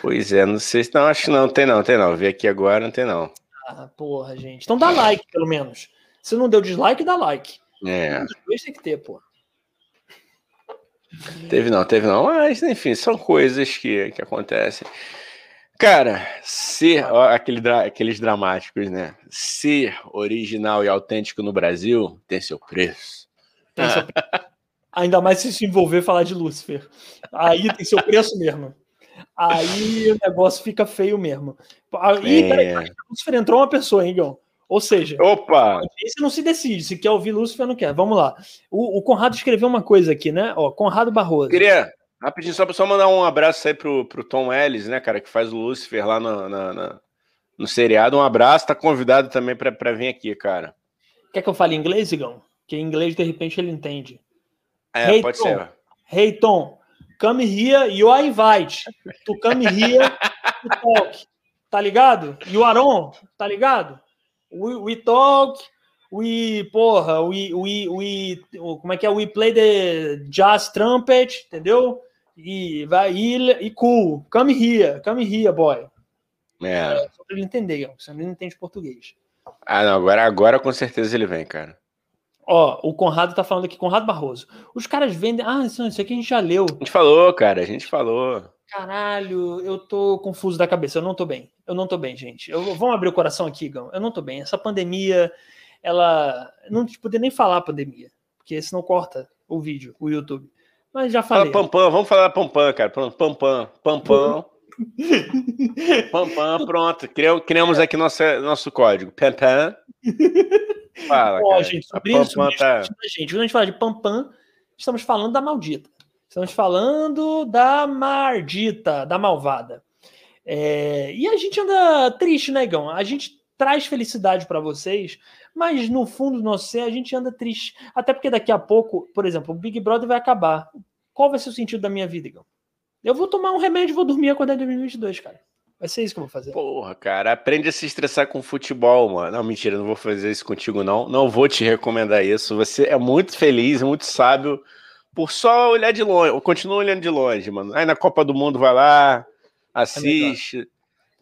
Pois é, não sei se não, acho que não, tem não, tem não. Vi aqui agora, não tem não. Ah, porra, gente. Então dá like, pelo menos. Se não deu dislike, dá like. É. Depois tem que ter, pô. Teve não, teve não. Mas, enfim, são coisas que, que acontecem. Cara, ser ó, aquele, aqueles dramáticos, né? Ser original e autêntico no Brasil tem seu preço. Tem seu preço. Ainda mais se se envolver falar de Lúcifer. Aí tem seu preço mesmo. Aí o negócio fica feio mesmo. Aí, é. peraí, Lúcifer entrou uma pessoa, hein, Gão? Ou seja, Opa! esse não se decide, se quer ouvir Lúcifer ou não quer. Vamos lá. O, o, Conrado escreveu uma coisa aqui, né? Ó, Conrado Barroso. Queria, rapidinho, só, só mandar um abraço aí pro, pro Tom Ellis, né, cara, que faz o Lúcifer lá no, na, na, no seriado. Um abraço, tá convidado também para vir aqui, cara. Quer que eu fale inglês, Igão? Que em inglês, de repente, ele entende. É, hey, pode Tom, ser. Hey, Tom, come here, you are invited to come here to talk. Tá ligado? E o Aron, tá ligado? we, we talk, we, porra, we, we, we, como é que é? We play the jazz trumpet, entendeu? E vai, e, e cool, come here, come here, boy. É. é só pra ele entender, você não entende português. Ah, não, agora, agora com certeza ele vem, cara. Ó, o Conrado tá falando aqui, Conrado Barroso. Os caras vendem. Ah, isso, isso aqui a gente já leu. A gente falou, cara, a gente falou. Caralho, eu tô confuso da cabeça, eu não tô bem. Eu não tô bem, gente. Eu, vamos abrir o coração aqui, Gão. Eu não tô bem. Essa pandemia, ela. Não te poder nem falar pandemia, porque senão corta o vídeo, o YouTube. Mas já falei. Fala Pampam, vamos falar Pampam, cara. Pampam, Pampam. Pampam, pronto. Criamos aqui nosso, nosso código. Pampam. Fala, Ó, cara. gente, sobre isso, tá... gente, quando a gente fala de Pampam, estamos falando da maldita. Estamos falando da mardita, da malvada. É, e a gente anda triste, né, Gão? A gente traz felicidade para vocês, mas no fundo do nosso ser a gente anda triste. Até porque daqui a pouco, por exemplo, o Big Brother vai acabar. Qual vai ser o sentido da minha vida, Gão? Eu vou tomar um remédio e vou dormir acordar em 2022, cara. Vai ser isso que eu vou fazer. Porra, cara, aprende a se estressar com futebol, mano. Não, mentira, não vou fazer isso contigo, não. Não vou te recomendar isso. Você é muito feliz, muito sábio por só olhar de longe. Continua olhando de longe, mano. Aí na Copa do Mundo vai lá, assiste, é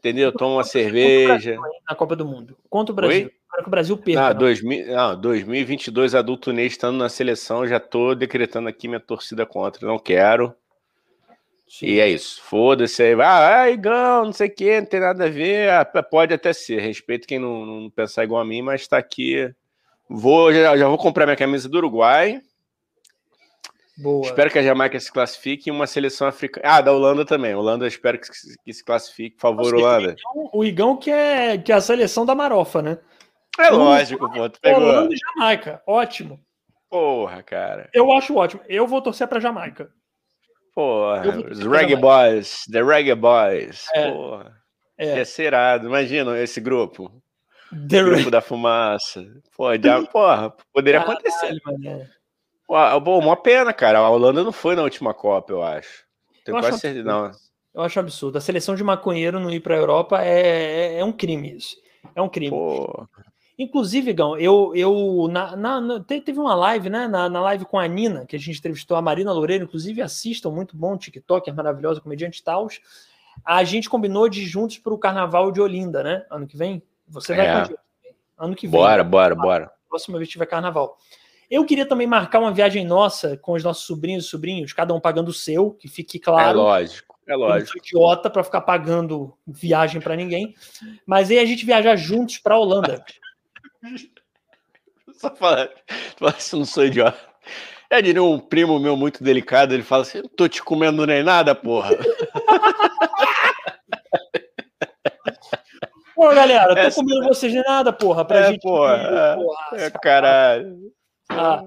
entendeu? Toma uma cerveja. Na Copa do Mundo. Contra o Brasil. Para que o Brasil perca. Ah, 2000, não, 2022, adulto Ney estando na seleção, já tô decretando aqui minha torcida contra. Não quero. Sim. E é isso. Foda-se aí. Ah, ah, Igão, não sei o que, não tem nada a ver. Ah, pode até ser. Respeito quem não, não pensar igual a mim, mas tá aqui. Vou, já, já vou comprar minha camisa do Uruguai. Boa. Espero que a Jamaica se classifique e uma seleção africana. Ah, da Holanda também. Holanda, espero que, que se classifique. Por favor, Nossa, Holanda. O Igão, que é, que é a seleção da Marofa, né? É lógico, pô. Tu pegou. Holanda e Jamaica. Ótimo. Porra, cara. Eu acho ótimo. Eu vou torcer pra Jamaica. Porra, os Reggae Boys. The Reggae Boys. É. Porra. É. é serado. Imagina esse grupo. The grupo da fumaça. Porra, já, porra poderia Caralho, acontecer. Mano. Bom, uma pena, cara. A Holanda não foi na última Copa, eu acho. Tenho eu quase certeza, não. Eu acho absurdo. A seleção de maconheiro não ir para a Europa é, é, é, um crime isso. É um crime. Pô. Inclusive, Gão, eu, eu na, na, na, teve uma live, né? Na, na live com a Nina, que a gente entrevistou a Marina Loureiro, inclusive assistam, muito bom, TikTok, é maravilhosa, comediante Taos. A gente combinou de ir juntos para o Carnaval de Olinda, né? Ano que vem. Você vai é. Ano que vem. Bora, bora, bora. Próxima vez tiver Carnaval. Eu queria também marcar uma viagem nossa com os nossos sobrinhos e sobrinhos, cada um pagando o seu, que fique claro. É lógico, é lógico. idiota para ficar pagando viagem para ninguém. Mas aí a gente viajar juntos para Holanda. Só falar, se não sou idiota. É de um primo meu muito delicado, ele fala assim: não tô te comendo nem nada, porra. Pô, galera, tô comendo vocês nem nada, porra. Pra é, gente. Porra, é, porra, é, caralho. Ah,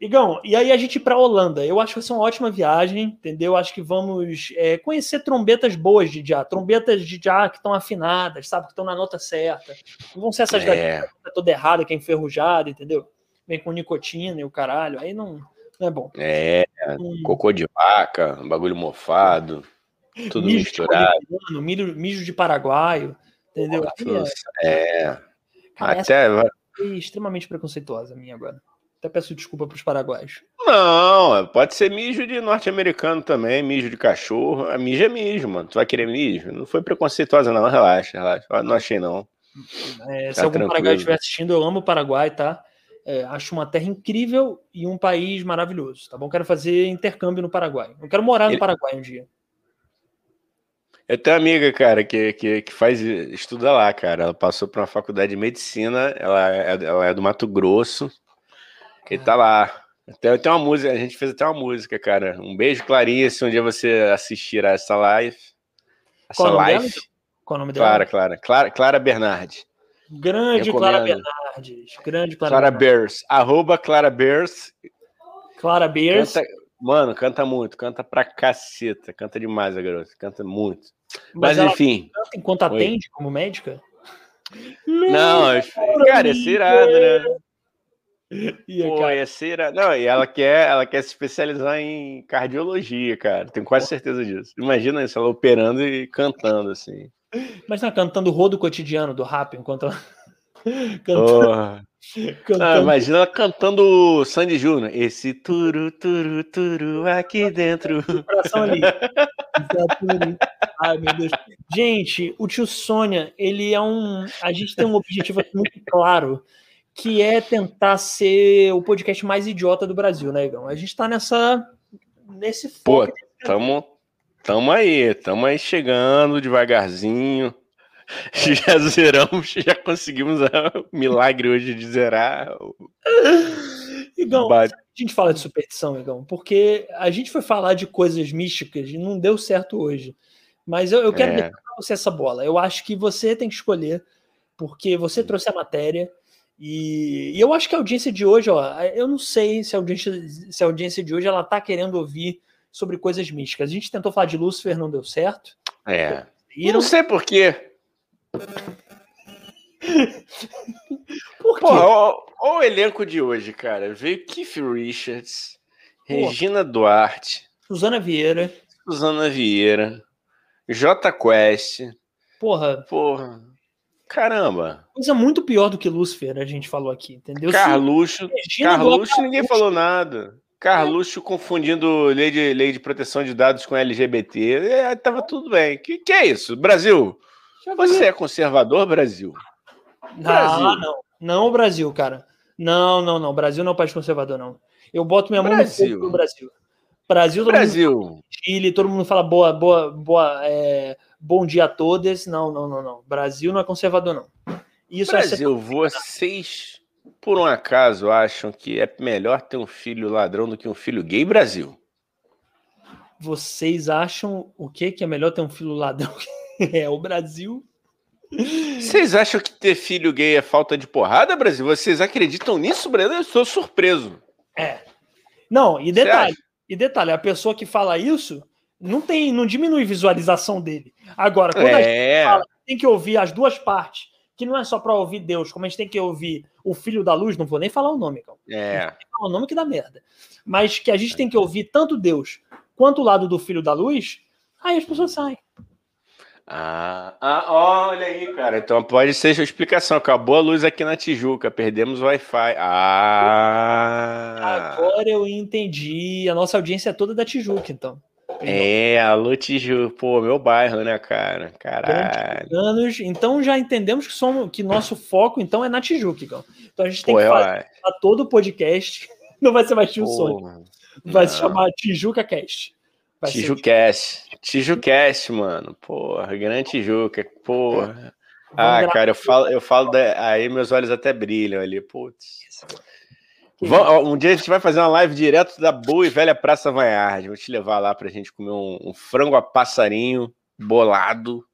Igão, e aí a gente ir para Holanda. Eu acho que vai ser uma ótima viagem, entendeu? Acho que vamos é, conhecer trombetas boas de já, trombetas de já que estão afinadas, sabe? Que estão na nota certa. Não vão ser essas é. daqui toda errada, que é enferrujada, entendeu? Vem com nicotina e o caralho. Aí não, não é bom. É, hum. cocô de vaca, bagulho mofado, tudo mijo misturado. De milho, mijo de paraguaio, entendeu? Nossa, é. Cara, Até. É extremamente preconceituosa a minha agora. Até peço desculpa para os paraguaios. Não, pode ser mijo de norte-americano também, mijo de cachorro. A mijo é mijo, mano. Tu vai querer mijo? Não foi preconceituosa, não. Relaxa, relaxa. Não achei, não. É, se algum paraguaio estiver assistindo, eu amo o Paraguai, tá? É, acho uma terra incrível e um país maravilhoso, tá bom? Quero fazer intercâmbio no Paraguai. Eu quero morar no Ele... Paraguai um dia. Eu tenho uma amiga, cara, que, que, que faz estuda lá, cara. Ela passou para uma faculdade de medicina, ela é, ela é do Mato Grosso. Ele tá lá. Até tem uma música, a gente fez até uma música, cara. Um beijo, Clarice, um dia você assistir a essa live. Essa Qual live. Qual o nome dela? Clara, Clara, Clara, Clara Bernardi. Grande Clara Bernardi. Grande Clara, Clara Bears. Arroba Clara Bears. Clara Bears. Canta, mano, canta muito, canta pra caceta. Canta demais a garota, canta muito. Mas, Mas enfim. Canta enquanto atende Oi. como médica? Não, cara, é irado, né? E Pô, ia ser. Não, e ela quer, ela quer se especializar em cardiologia, cara. Tenho quase certeza disso. Imagina isso, ela operando e cantando, assim. Mas tá cantando o rodo cotidiano do rap enquanto ela. cantando... cantando... Ah, imagina ela cantando Sandy Júnior. Esse turu, turu, turu aqui dentro. Coração ali. Ai, meu Deus. Gente, o tio Sônia, ele é um. A gente tem um objetivo muito claro que é tentar ser o podcast mais idiota do Brasil, né, Igão? A gente tá nessa. nesse foco. Pô, tamo, tamo aí, tamo aí chegando devagarzinho. Já zeramos, já conseguimos o milagre hoje de zerar. Igão, a gente fala de superstição, Igão, porque a gente foi falar de coisas místicas e não deu certo hoje. Mas eu, eu quero é. deixar pra você essa bola. Eu acho que você tem que escolher, porque você trouxe a matéria e, e, eu acho que a audiência de hoje, ó, eu não sei se a audiência, se a audiência de hoje ela tá querendo ouvir sobre coisas místicas. A gente tentou falar de Lúcifer, não deu certo. É. E não sei por quê. por quê? Pô, o elenco de hoje, cara. Veio Keith Richards. Regina Duarte, Suzana Vieira, Suzana Vieira, J Quest. Porra. Porra. Caramba. Coisa muito pior do que Lúcifer, a gente falou aqui, entendeu? Carluxo. Carluxo, ninguém falou nada. Carluxo é. confundindo lei de, lei de proteção de dados com LGBT. É, tava tudo bem. Que, que é isso? Brasil? Você é conservador, Brasil? Brasil. Ah, não. Não, Brasil, cara. Não, não, não. Brasil não é um país conservador, não. Eu boto minha mão Brasil. no fogo do Brasil. Brasil, todo Brasil. Mundo Chile, todo mundo fala boa, boa, boa, é, bom dia a todos. Não, não, não, não. Brasil não é conservador, não. Isso é Brasil, é vocês, por um acaso, acham que é melhor ter um filho ladrão do que um filho gay, Brasil? Vocês acham o quê? Que é melhor ter um filho ladrão? é o Brasil. Vocês acham que ter filho gay é falta de porrada, Brasil? Vocês acreditam nisso, Brasil? Eu estou surpreso. É. Não, e detalhe, e detalhe, a pessoa que fala isso não tem, não diminui visualização dele. Agora, quando é. a gente é. fala, tem que ouvir as duas partes, que não é só para ouvir Deus, como a gente tem que ouvir o Filho da Luz, não vou nem falar o nome, calma. É. o nome que dá merda. Mas que a gente tem que ouvir tanto Deus quanto o lado do Filho da Luz, aí as pessoas saem. Ah, ah, olha aí, cara. Então pode ser a explicação. Acabou a luz aqui na Tijuca, perdemos o Wi-Fi. Ah! Agora eu entendi. A nossa audiência é toda da Tijuca, então. É, alô Tijuca, pô, meu bairro, né, cara? Caralho. Anos, então já entendemos que somos que nosso foco então é na Tijuca, então. Então a gente tem pô, que fazer a todo o podcast. Não vai ser mais Tio Sonho. Vai não. se chamar Tijuca Cast. Tijucast. Tijucast, mano. Porra, grande Tijuca. Porra. Ah, cara, eu falo, eu falo da... aí meus olhos até brilham ali. Putz. Um dia a gente vai fazer uma live direto da boa e velha Praça Vanhard. Vou te levar lá pra gente comer um, um frango a passarinho bolado.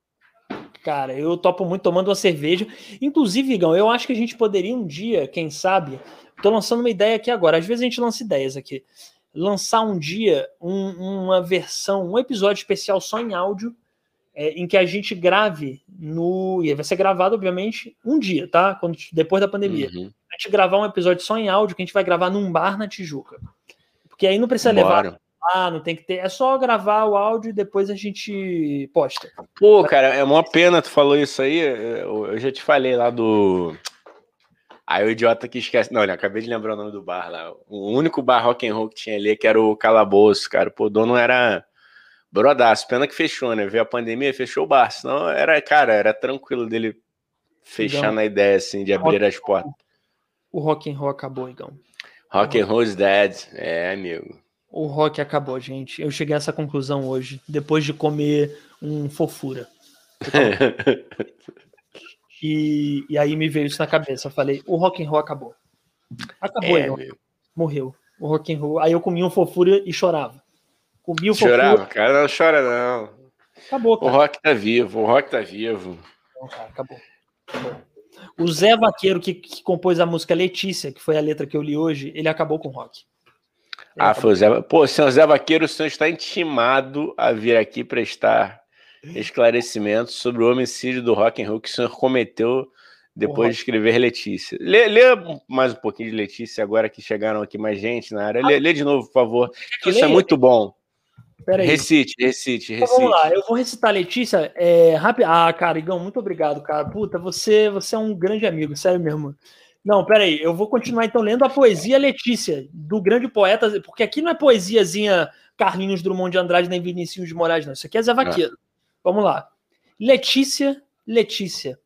Cara, eu topo muito tomando uma cerveja. Inclusive, Igão, eu acho que a gente poderia um dia, quem sabe, Tô lançando uma ideia aqui agora. Às vezes a gente lança ideias aqui. Lançar um dia um, uma versão, um episódio especial só em áudio, é, em que a gente grave no. E vai ser gravado, obviamente, um dia, tá? Quando, depois da pandemia. Uhum. A gente gravar um episódio só em áudio que a gente vai gravar num bar na Tijuca. Porque aí não precisa Bora. levar ah, não tem que ter. É só gravar o áudio e depois a gente posta. Pô, cara, é uma pena tu falou isso aí. Eu já te falei lá do. Aí o idiota que esquece. Não, olha, acabei de lembrar o nome do bar lá. O único bar rock and roll que tinha ali que era o Calabouço, cara. Pô, o dono era brodaço. Pena que fechou, né? Veio a pandemia, fechou o bar. Senão era, cara, era tranquilo dele fechar Igão. na ideia, assim, de abrir rock as portas. O rock and roll acabou, Igão. Rock and roll is dead. É, amigo o rock acabou, gente. Eu cheguei a essa conclusão hoje, depois de comer um fofura. e, e aí me veio isso na cabeça. Eu falei, o rock and roll acabou. Acabou, é, morreu. O rock and roll. Aí eu comi um fofura e chorava. Comi o fofura. Chorava, cara, não chora não. Acabou, cara. O rock tá vivo, o rock tá vivo. Não, cara, acabou. acabou. O Zé Vaqueiro, que, que compôs a música Letícia, que foi a letra que eu li hoje, ele acabou com o rock. Ah, foi o Zé. Pô, senhor Zé Vaqueiro, o senhor está intimado a vir aqui prestar esclarecimentos sobre o homicídio do rock and roll que o senhor cometeu depois de escrever Letícia. Lê, lê, mais um pouquinho de Letícia agora que chegaram aqui mais gente na área. Lê, lê de novo, por favor. Isso é muito bom. Peraí. Recite, recite, recite. Então, vamos lá, eu vou recitar Letícia. É, rápido. Ah, cara, Igão, muito obrigado, cara. Puta, você, você é um grande amigo, sério mesmo. Não, peraí, eu vou continuar então lendo a poesia Letícia, do grande poeta, porque aqui não é poesiazinha Carlinhos Drummond de Andrade nem Vinícius de Moraes, não. Isso aqui é Zé Vaqueiro. É. Vamos lá. Letícia, Letícia,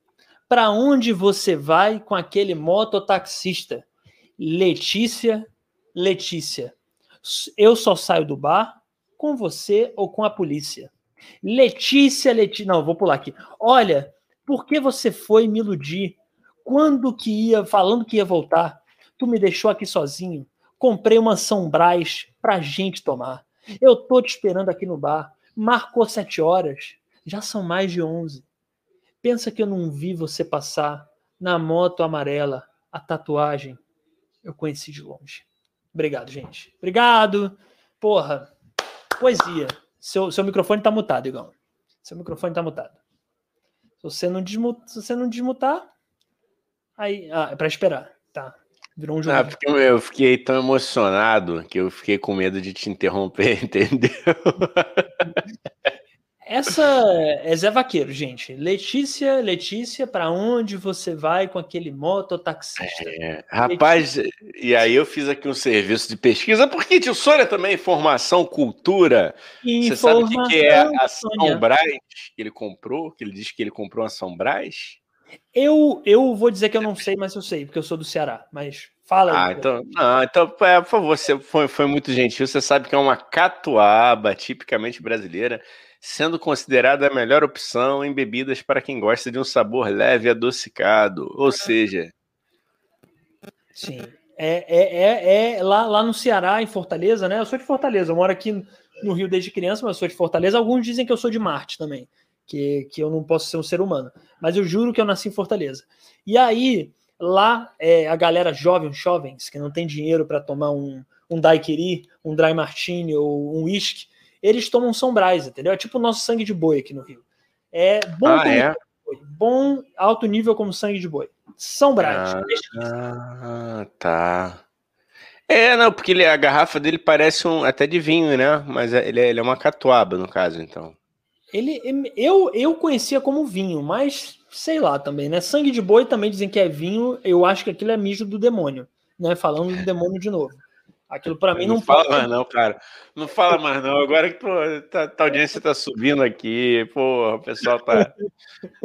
para onde você vai com aquele mototaxista? Letícia, Letícia, eu só saio do bar com você ou com a polícia. Letícia, Letícia, não, vou pular aqui. Olha, por que você foi me iludir? quando que ia, falando que ia voltar, tu me deixou aqui sozinho. Comprei uma São Brás pra gente tomar. Eu tô te esperando aqui no bar. Marcou sete horas. Já são mais de onze. Pensa que eu não vi você passar na moto amarela, a tatuagem. Eu conheci de longe. Obrigado, gente. Obrigado. Porra. Poesia. Seu, seu microfone tá mutado, Igão. Seu microfone tá mutado. Se você não, desmutar, se você não desmutar, Aí, ah, é pra esperar. Tá. Virou um jogo. Ah, porque eu fiquei tão emocionado que eu fiquei com medo de te interromper, entendeu? Essa é Zé Vaqueiro, gente. Letícia, Letícia, para onde você vai com aquele mototaxista? É, rapaz, Letícia. e aí eu fiz aqui um serviço de pesquisa, porque tio Sônia também, informação, cultura. Informação, você sabe o que é a São Brás que ele comprou? Que ele diz que ele comprou a São Brás? Eu, eu vou dizer que eu não sei, mas eu sei, porque eu sou do Ceará. Mas fala aí. Ah, então, não, então é, por favor, você foi, foi muito gentil. Você sabe que é uma catuaba tipicamente brasileira, sendo considerada a melhor opção em bebidas para quem gosta de um sabor leve e adocicado. Ou seja. Sim. É, é, é, é lá, lá no Ceará, em Fortaleza, né? Eu sou de Fortaleza, eu moro aqui no Rio desde criança, mas eu sou de Fortaleza. Alguns dizem que eu sou de Marte também que, que eu não posso ser um ser humano. Mas eu juro que eu nasci em Fortaleza. E aí, lá, é, a galera jovem, jovens, que não tem dinheiro para tomar um, um daiquiri, um dry martini ou um whisky, eles tomam São Brás, entendeu? É tipo o nosso sangue de boi aqui no Rio. É bom, ah, é? bom alto nível como sangue de boi. São Brás. Ah, ah, tá. É, não, porque ele, a garrafa dele parece um até de vinho, né? Mas é, ele é, ele é uma catuaba, no caso, então. Ele, eu, eu conhecia como vinho, mas sei lá também, né? Sangue de boi também dizem que é vinho. Eu acho que aquilo é mijo do demônio, né? Falando do demônio de novo. Aquilo para mim não, não fala mais não, cara. Não fala mais não. Agora que tá, tá, a audiência tá subindo aqui, pô, o pessoal tá,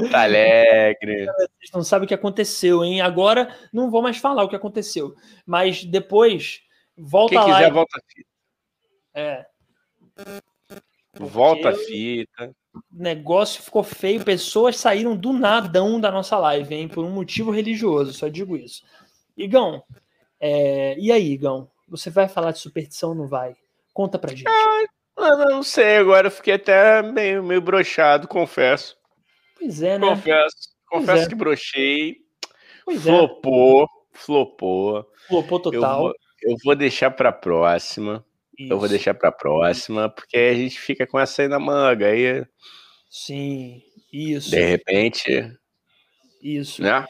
tá alegre. Vocês não sabem o que aconteceu, hein? Agora não vou mais falar o que aconteceu, mas depois volta Quem lá. Quem quiser e... volta. É. Volta a fita. O negócio ficou feio, pessoas saíram do nadão da nossa live, hein? Por um motivo religioso, só digo isso. Igão, é... e aí, Igão? Você vai falar de superstição ou não vai? Conta pra gente. Ah, não sei, agora eu fiquei até meio, meio brochado, confesso. Pois é, né? Confesso, confesso é. que brochei. Pois flopou. É. flopou. Flopou total. Eu vou, eu vou deixar para próxima. Isso. Eu vou deixar para próxima, porque a gente fica com essa aí na manga. Aí, Sim, isso. De repente. Isso. Né?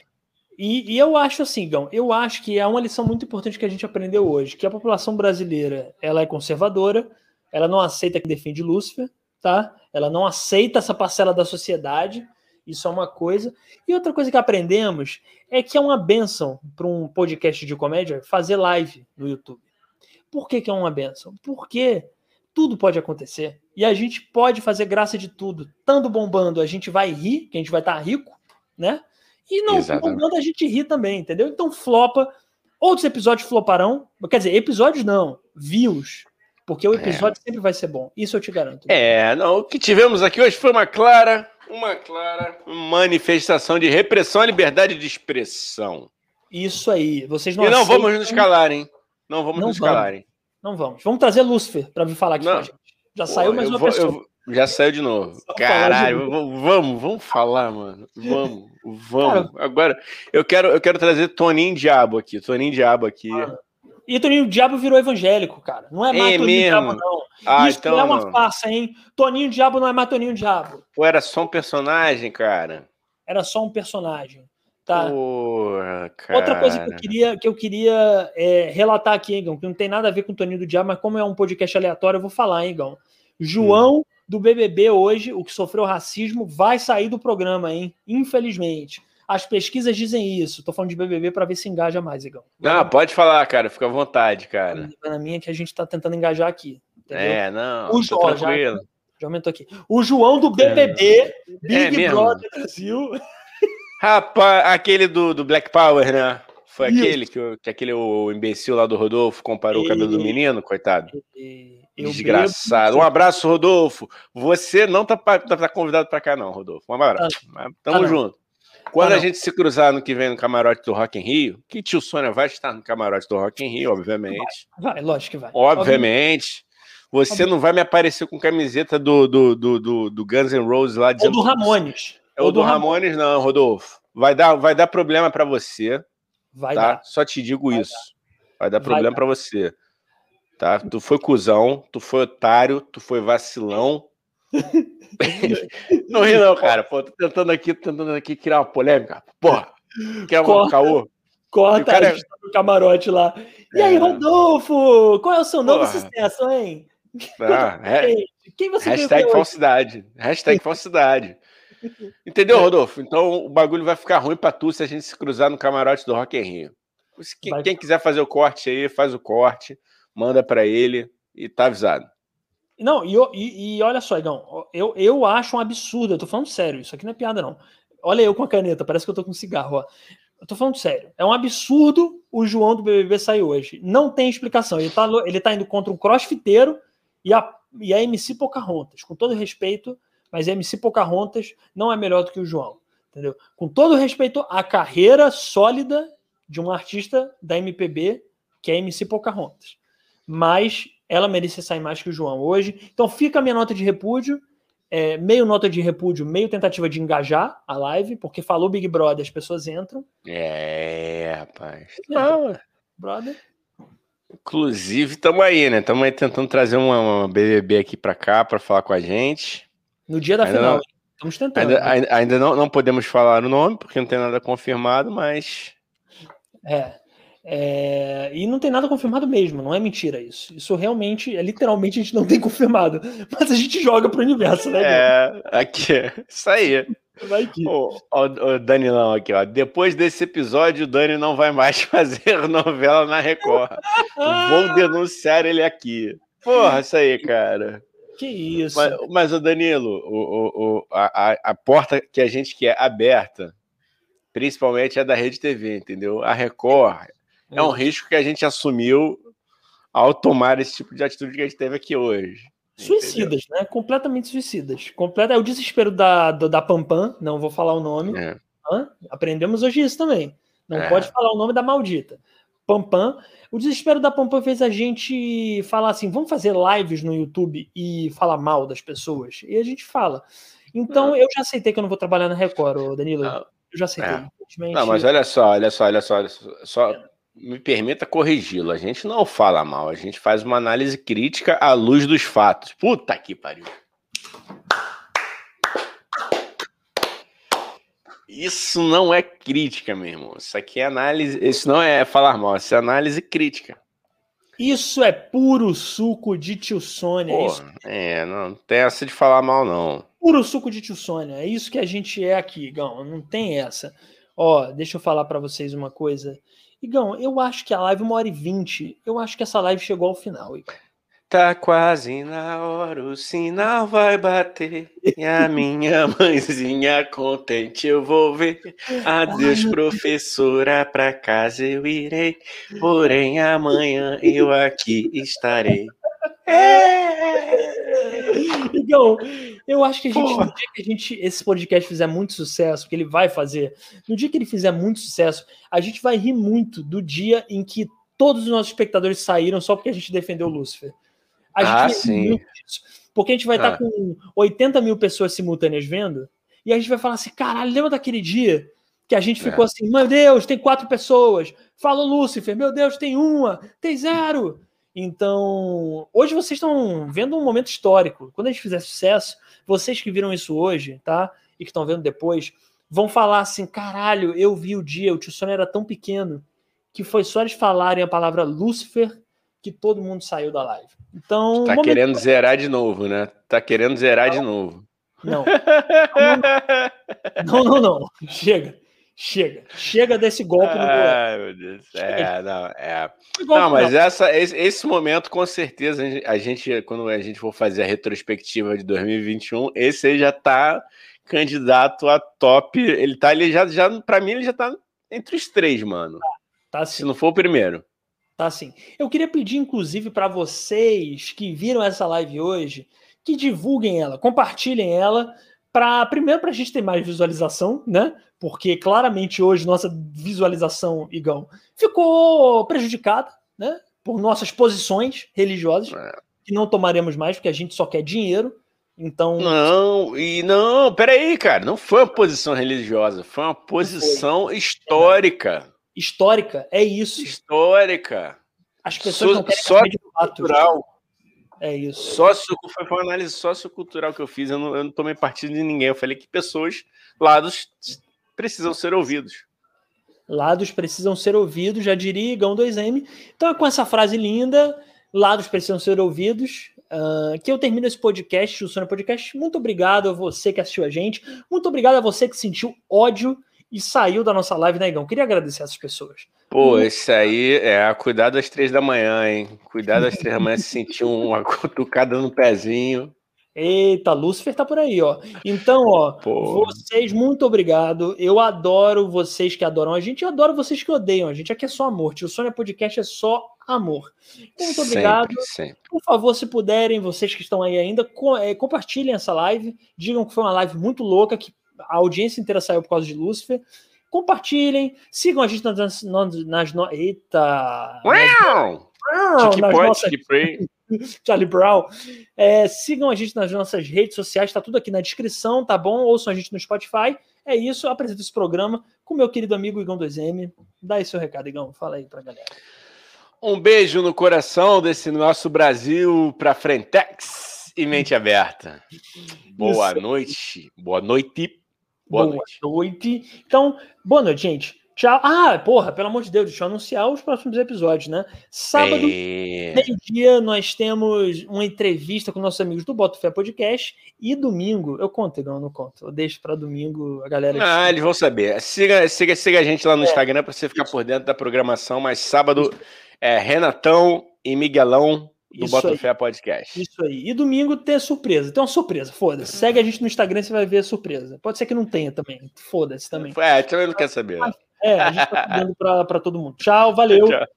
E, e, eu acho assim, Gão, eu acho que é uma lição muito importante que a gente aprendeu hoje, que a população brasileira ela é conservadora, ela não aceita que defende Lúcifer, tá? Ela não aceita essa parcela da sociedade, isso é uma coisa. E outra coisa que aprendemos é que é uma benção para um podcast de comédia fazer live no YouTube. Por que, que é uma benção? Porque tudo pode acontecer e a gente pode fazer graça de tudo. Tanto bombando, a gente vai rir, que a gente vai estar tá rico, né? E não bombando, a gente ri também, entendeu? Então flopa. Outros episódios floparão. Quer dizer, episódios não, views. Porque o é. episódio é. sempre vai ser bom. Isso eu te garanto. É, não, o que tivemos aqui hoje foi uma clara uma clara manifestação de repressão à liberdade de expressão. Isso aí. Vocês não E não aceitam... vamos nos calar, hein? Não vamos não nos calar, hein? Não vamos. Vamos trazer Lúcifer para vir falar aqui não. com a gente. Já Pô, saiu mais uma vou, pessoa. Eu... Já saiu de novo. Só Caralho, vamos, vamos falar, mano. Vamos, vamos. Cara, Agora, eu quero, eu quero trazer Toninho Diabo aqui. Toninho Diabo aqui. Ah, e Toninho Diabo virou evangélico, cara. Não é mais é Toninho mesmo? Diabo, não. Ah, Isso então, é uma farsa, hein? Toninho Diabo não é mais Toninho Diabo. Pô, era só um personagem, cara. Era só um personagem. Tá? Porra, Outra coisa que eu queria, que eu queria é, relatar aqui, Igão, que não tem nada a ver com o Toninho do Diabo, mas como é um podcast aleatório, eu vou falar, hein, Igão. João hum. Do BBB hoje, o que sofreu racismo, vai sair do programa, hein? Infelizmente. As pesquisas dizem isso. Tô falando de BBB para ver se engaja mais, Igão. Não, pode falar, cara. Fica à vontade, cara. Na minha que a gente tá tentando engajar aqui. Entendeu? É, não. O João, já, já, aumentou aqui. O João do BBB, é. Big é Brother Brasil. Rapaz, aquele do, do Black Power, né? Foi Isso. aquele que, que aquele o imbecil lá do Rodolfo comparou e... o cabelo do menino, coitado. E... Desgraçado. Um abraço, Rodolfo. Você não tá, tá, tá convidado para cá, não, Rodolfo. Um abraço. Ah, Tamo tá junto. Quando ah, a gente se cruzar no que vem no camarote do Rock in Rio, que tio Sônia vai estar no camarote do Rock in Rio, obviamente. Vai, vai lógico que vai. Obviamente. Você não vai me aparecer com camiseta do, do, do, do, do Guns N' Roses lá dizendo. Ou do Ramones. É o do, do Ramones, Ramones, não, Rodolfo. Vai dar, vai dar problema para você. Vai tá? dar. Só te digo vai isso. Dar. Vai dar problema para você. Tá? Tu foi cuzão, tu foi otário, tu foi vacilão. não ri não, cara. Pô, tô tentando aqui, tentando aqui criar uma polêmica. Porra, quer um corta, caô? Corta cara... a no camarote lá. E é... aí, Rodolfo? Qual é o seu novo sucesso, hein? Ah, é... Quem você Hashtag falsidade. Hashtag falsidade. Entendeu, Rodolfo? Então o bagulho vai ficar ruim pra tu se a gente se cruzar no camarote do Rock in Rio. Quem, quem quiser fazer o corte aí, faz o corte, manda para ele e tá avisado. Não, e, e, e, olha só, Igão, eu, eu acho um absurdo, eu tô falando sério, isso aqui não é piada, não. Olha eu com a caneta, parece que eu tô com cigarro, ó. Eu tô falando sério. É um absurdo o João do BBB sair hoje. Não tem explicação. Ele tá, ele tá indo contra um crossfiteiro e a, e a MC Pocahontas. Com todo respeito, mas a MC Pocahontas não é melhor do que o João. Entendeu? Com todo respeito à carreira sólida de um artista da MPB, que é a MC Pocahontas. Mas ela merece sair mais que o João hoje. Então fica a minha nota de repúdio. É, meio nota de repúdio, meio tentativa de engajar a live, porque falou Big Brother, as pessoas entram. É, rapaz. Não, brother. Inclusive, estamos aí, né? Estamos aí tentando trazer uma, uma, BBB aqui para cá para falar com a gente. No dia da ainda final, estamos tentando. Ainda, ainda, ainda não, não podemos falar o nome, porque não tem nada confirmado, mas. É. É, e não tem nada confirmado mesmo, não é mentira isso. Isso realmente, é literalmente a gente não tem confirmado, mas a gente joga pro universo, né? É, aqui, isso aí. Vai aqui. O, o, o Danilão aqui, ó. Depois desse episódio, o Dani não vai mais fazer novela na Record. Vou denunciar ele aqui. Porra, isso aí, cara. Que isso. Mas, mas o Danilo, o, o, a, a porta que a gente quer aberta, principalmente é da Rede TV, entendeu? A Record é um risco que a gente assumiu ao tomar esse tipo de atitude que a gente teve aqui hoje. Suicidas, entendeu? né? Completamente suicidas. Completa... É o desespero da, da, da Pampam, não vou falar o nome. É. Aprendemos hoje isso também. Não é. pode falar o nome da maldita. Pampam. O desespero da Pampam fez a gente falar assim: vamos fazer lives no YouTube e falar mal das pessoas. E a gente fala. Então, eu já aceitei que eu não vou trabalhar na Record, Danilo. Eu já aceitei. É. Não, mas olha só, olha só, olha só, olha só, só me permita corrigi-lo. A gente não fala mal, a gente faz uma análise crítica à luz dos fatos. Puta que pariu. Isso não é crítica, meu irmão. Isso aqui é análise. Isso não é falar mal, isso é análise crítica. Isso é puro suco de tio Sônia. Pô, é, isso. é, não tem essa de falar mal, não. Puro suco de tio Sônia. É isso que a gente é aqui, Gão. Não tem essa. Ó, deixa eu falar para vocês uma coisa. Igão, eu acho que a live, uma hora e vinte, eu acho que essa live chegou ao final, Igão. Tá quase na hora, o sinal vai bater. E a minha mãezinha contente eu vou ver. Adeus, professora, pra casa eu irei. Porém, amanhã eu aqui estarei. É! Igão, eu acho que a gente, no dia que a gente, esse podcast fizer muito sucesso, que ele vai fazer, no dia que ele fizer muito sucesso, a gente vai rir muito do dia em que todos os nossos espectadores saíram só porque a gente defendeu o Lúcifer. A gente ah, sim. porque a gente vai ah. estar com 80 mil pessoas simultâneas vendo, e a gente vai falar assim: caralho, lembra daquele dia que a gente ficou é. assim, meu Deus, tem quatro pessoas. Falou Lúcifer, meu Deus, tem uma, tem zero. Então, hoje vocês estão vendo um momento histórico. Quando a gente fizer sucesso, vocês que viram isso hoje, tá? E que estão vendo depois, vão falar assim: caralho, eu vi o dia, o tio Sônia era tão pequeno que foi só eles falarem a palavra Lúcifer que todo mundo saiu da live. Então. Tá querendo zerar de novo, né? Tá querendo zerar não. de novo. Não. Não, não, não. Chega. Chega. Chega desse golpe no Ai, meu Deus. É, não, é. Não, mas essa, esse, esse, momento, com certeza, a gente, quando a gente for fazer a retrospectiva de 2021, esse aí já tá candidato a top. Ele tá ali já, já para mim, ele já tá entre os três, mano. Tá, tá. Se não for o primeiro. Tá sim. Eu queria pedir, inclusive, para vocês que viram essa live hoje, que divulguem ela, compartilhem ela, para primeiro para a gente ter mais visualização, né? Porque claramente hoje nossa visualização, Igão, ficou prejudicada, né? Por nossas posições religiosas, é. que não tomaremos mais, porque a gente só quer dinheiro. Então. Não, e não, peraí, cara, não foi uma posição religiosa, foi uma posição histórica histórica, é isso. Histórica. As pessoas so, não querem sociocultural. É isso. Sócio, foi uma análise sociocultural que eu fiz. Eu não, eu não tomei partido de ninguém. Eu falei que pessoas, lados, precisam ser ouvidos. Lados precisam ser ouvidos, já diria Igão 2M. Então, com essa frase linda, lados precisam ser ouvidos, uh, que eu termino esse podcast, o Sônia Podcast. Muito obrigado a você que assistiu a gente. Muito obrigado a você que sentiu ódio e saiu da nossa live, né, Igão? Queria agradecer essas pessoas. Pô, esse aí é cuidar das três da manhã, hein? Cuidar das três da manhã, se sentir uma cutucada no pezinho. Eita, Lúcifer tá por aí, ó. Então, ó, Pô. vocês, muito obrigado. Eu adoro vocês que adoram a gente, eu adoro vocês que odeiam a gente. Aqui é só amor. Tio Sônia Podcast é só amor. Então, muito obrigado. Sempre, sempre. Por favor, se puderem, vocês que estão aí ainda, é, compartilhem essa live. Digam que foi uma live muito louca, que a audiência inteira saiu por causa de Lúcifer. Compartilhem, sigam a gente nas. nas, nas no... Eita! Uau! Nas, nas nossas... Charlie Brown. É, sigam a gente nas nossas redes sociais, tá tudo aqui na descrição, tá bom? Ouçam a gente no Spotify. É isso, eu apresento esse programa com meu querido amigo Igão 2M. Dá aí seu recado, Igão. Fala aí pra galera. Um beijo no coração desse nosso Brasil pra Frentex e mente aberta. Boa isso. noite. Boa noite. Boa, boa noite. noite. Então, boa noite, gente. Tchau. Ah, porra, pelo amor de Deus, deixa eu anunciar os próximos episódios, né? Sábado, é... meio-dia, nós temos uma entrevista com nossos amigos do Boto Fé Podcast. E domingo, eu conto, não, não conto. Eu deixo para domingo a galera. Ah, eles vão saber. Siga, siga, siga a gente lá no é. Instagram para você ficar por dentro da programação. Mas sábado é Renatão e Miguelão do Bota Fé Podcast. Isso aí. E domingo tem surpresa. Tem uma surpresa, foda-se. Segue a gente no Instagram você vai ver a surpresa. Pode ser que não tenha também. Foda-se também. É, também não quer saber. É, a gente tá dando pra, pra todo mundo. Tchau, valeu. Tchau.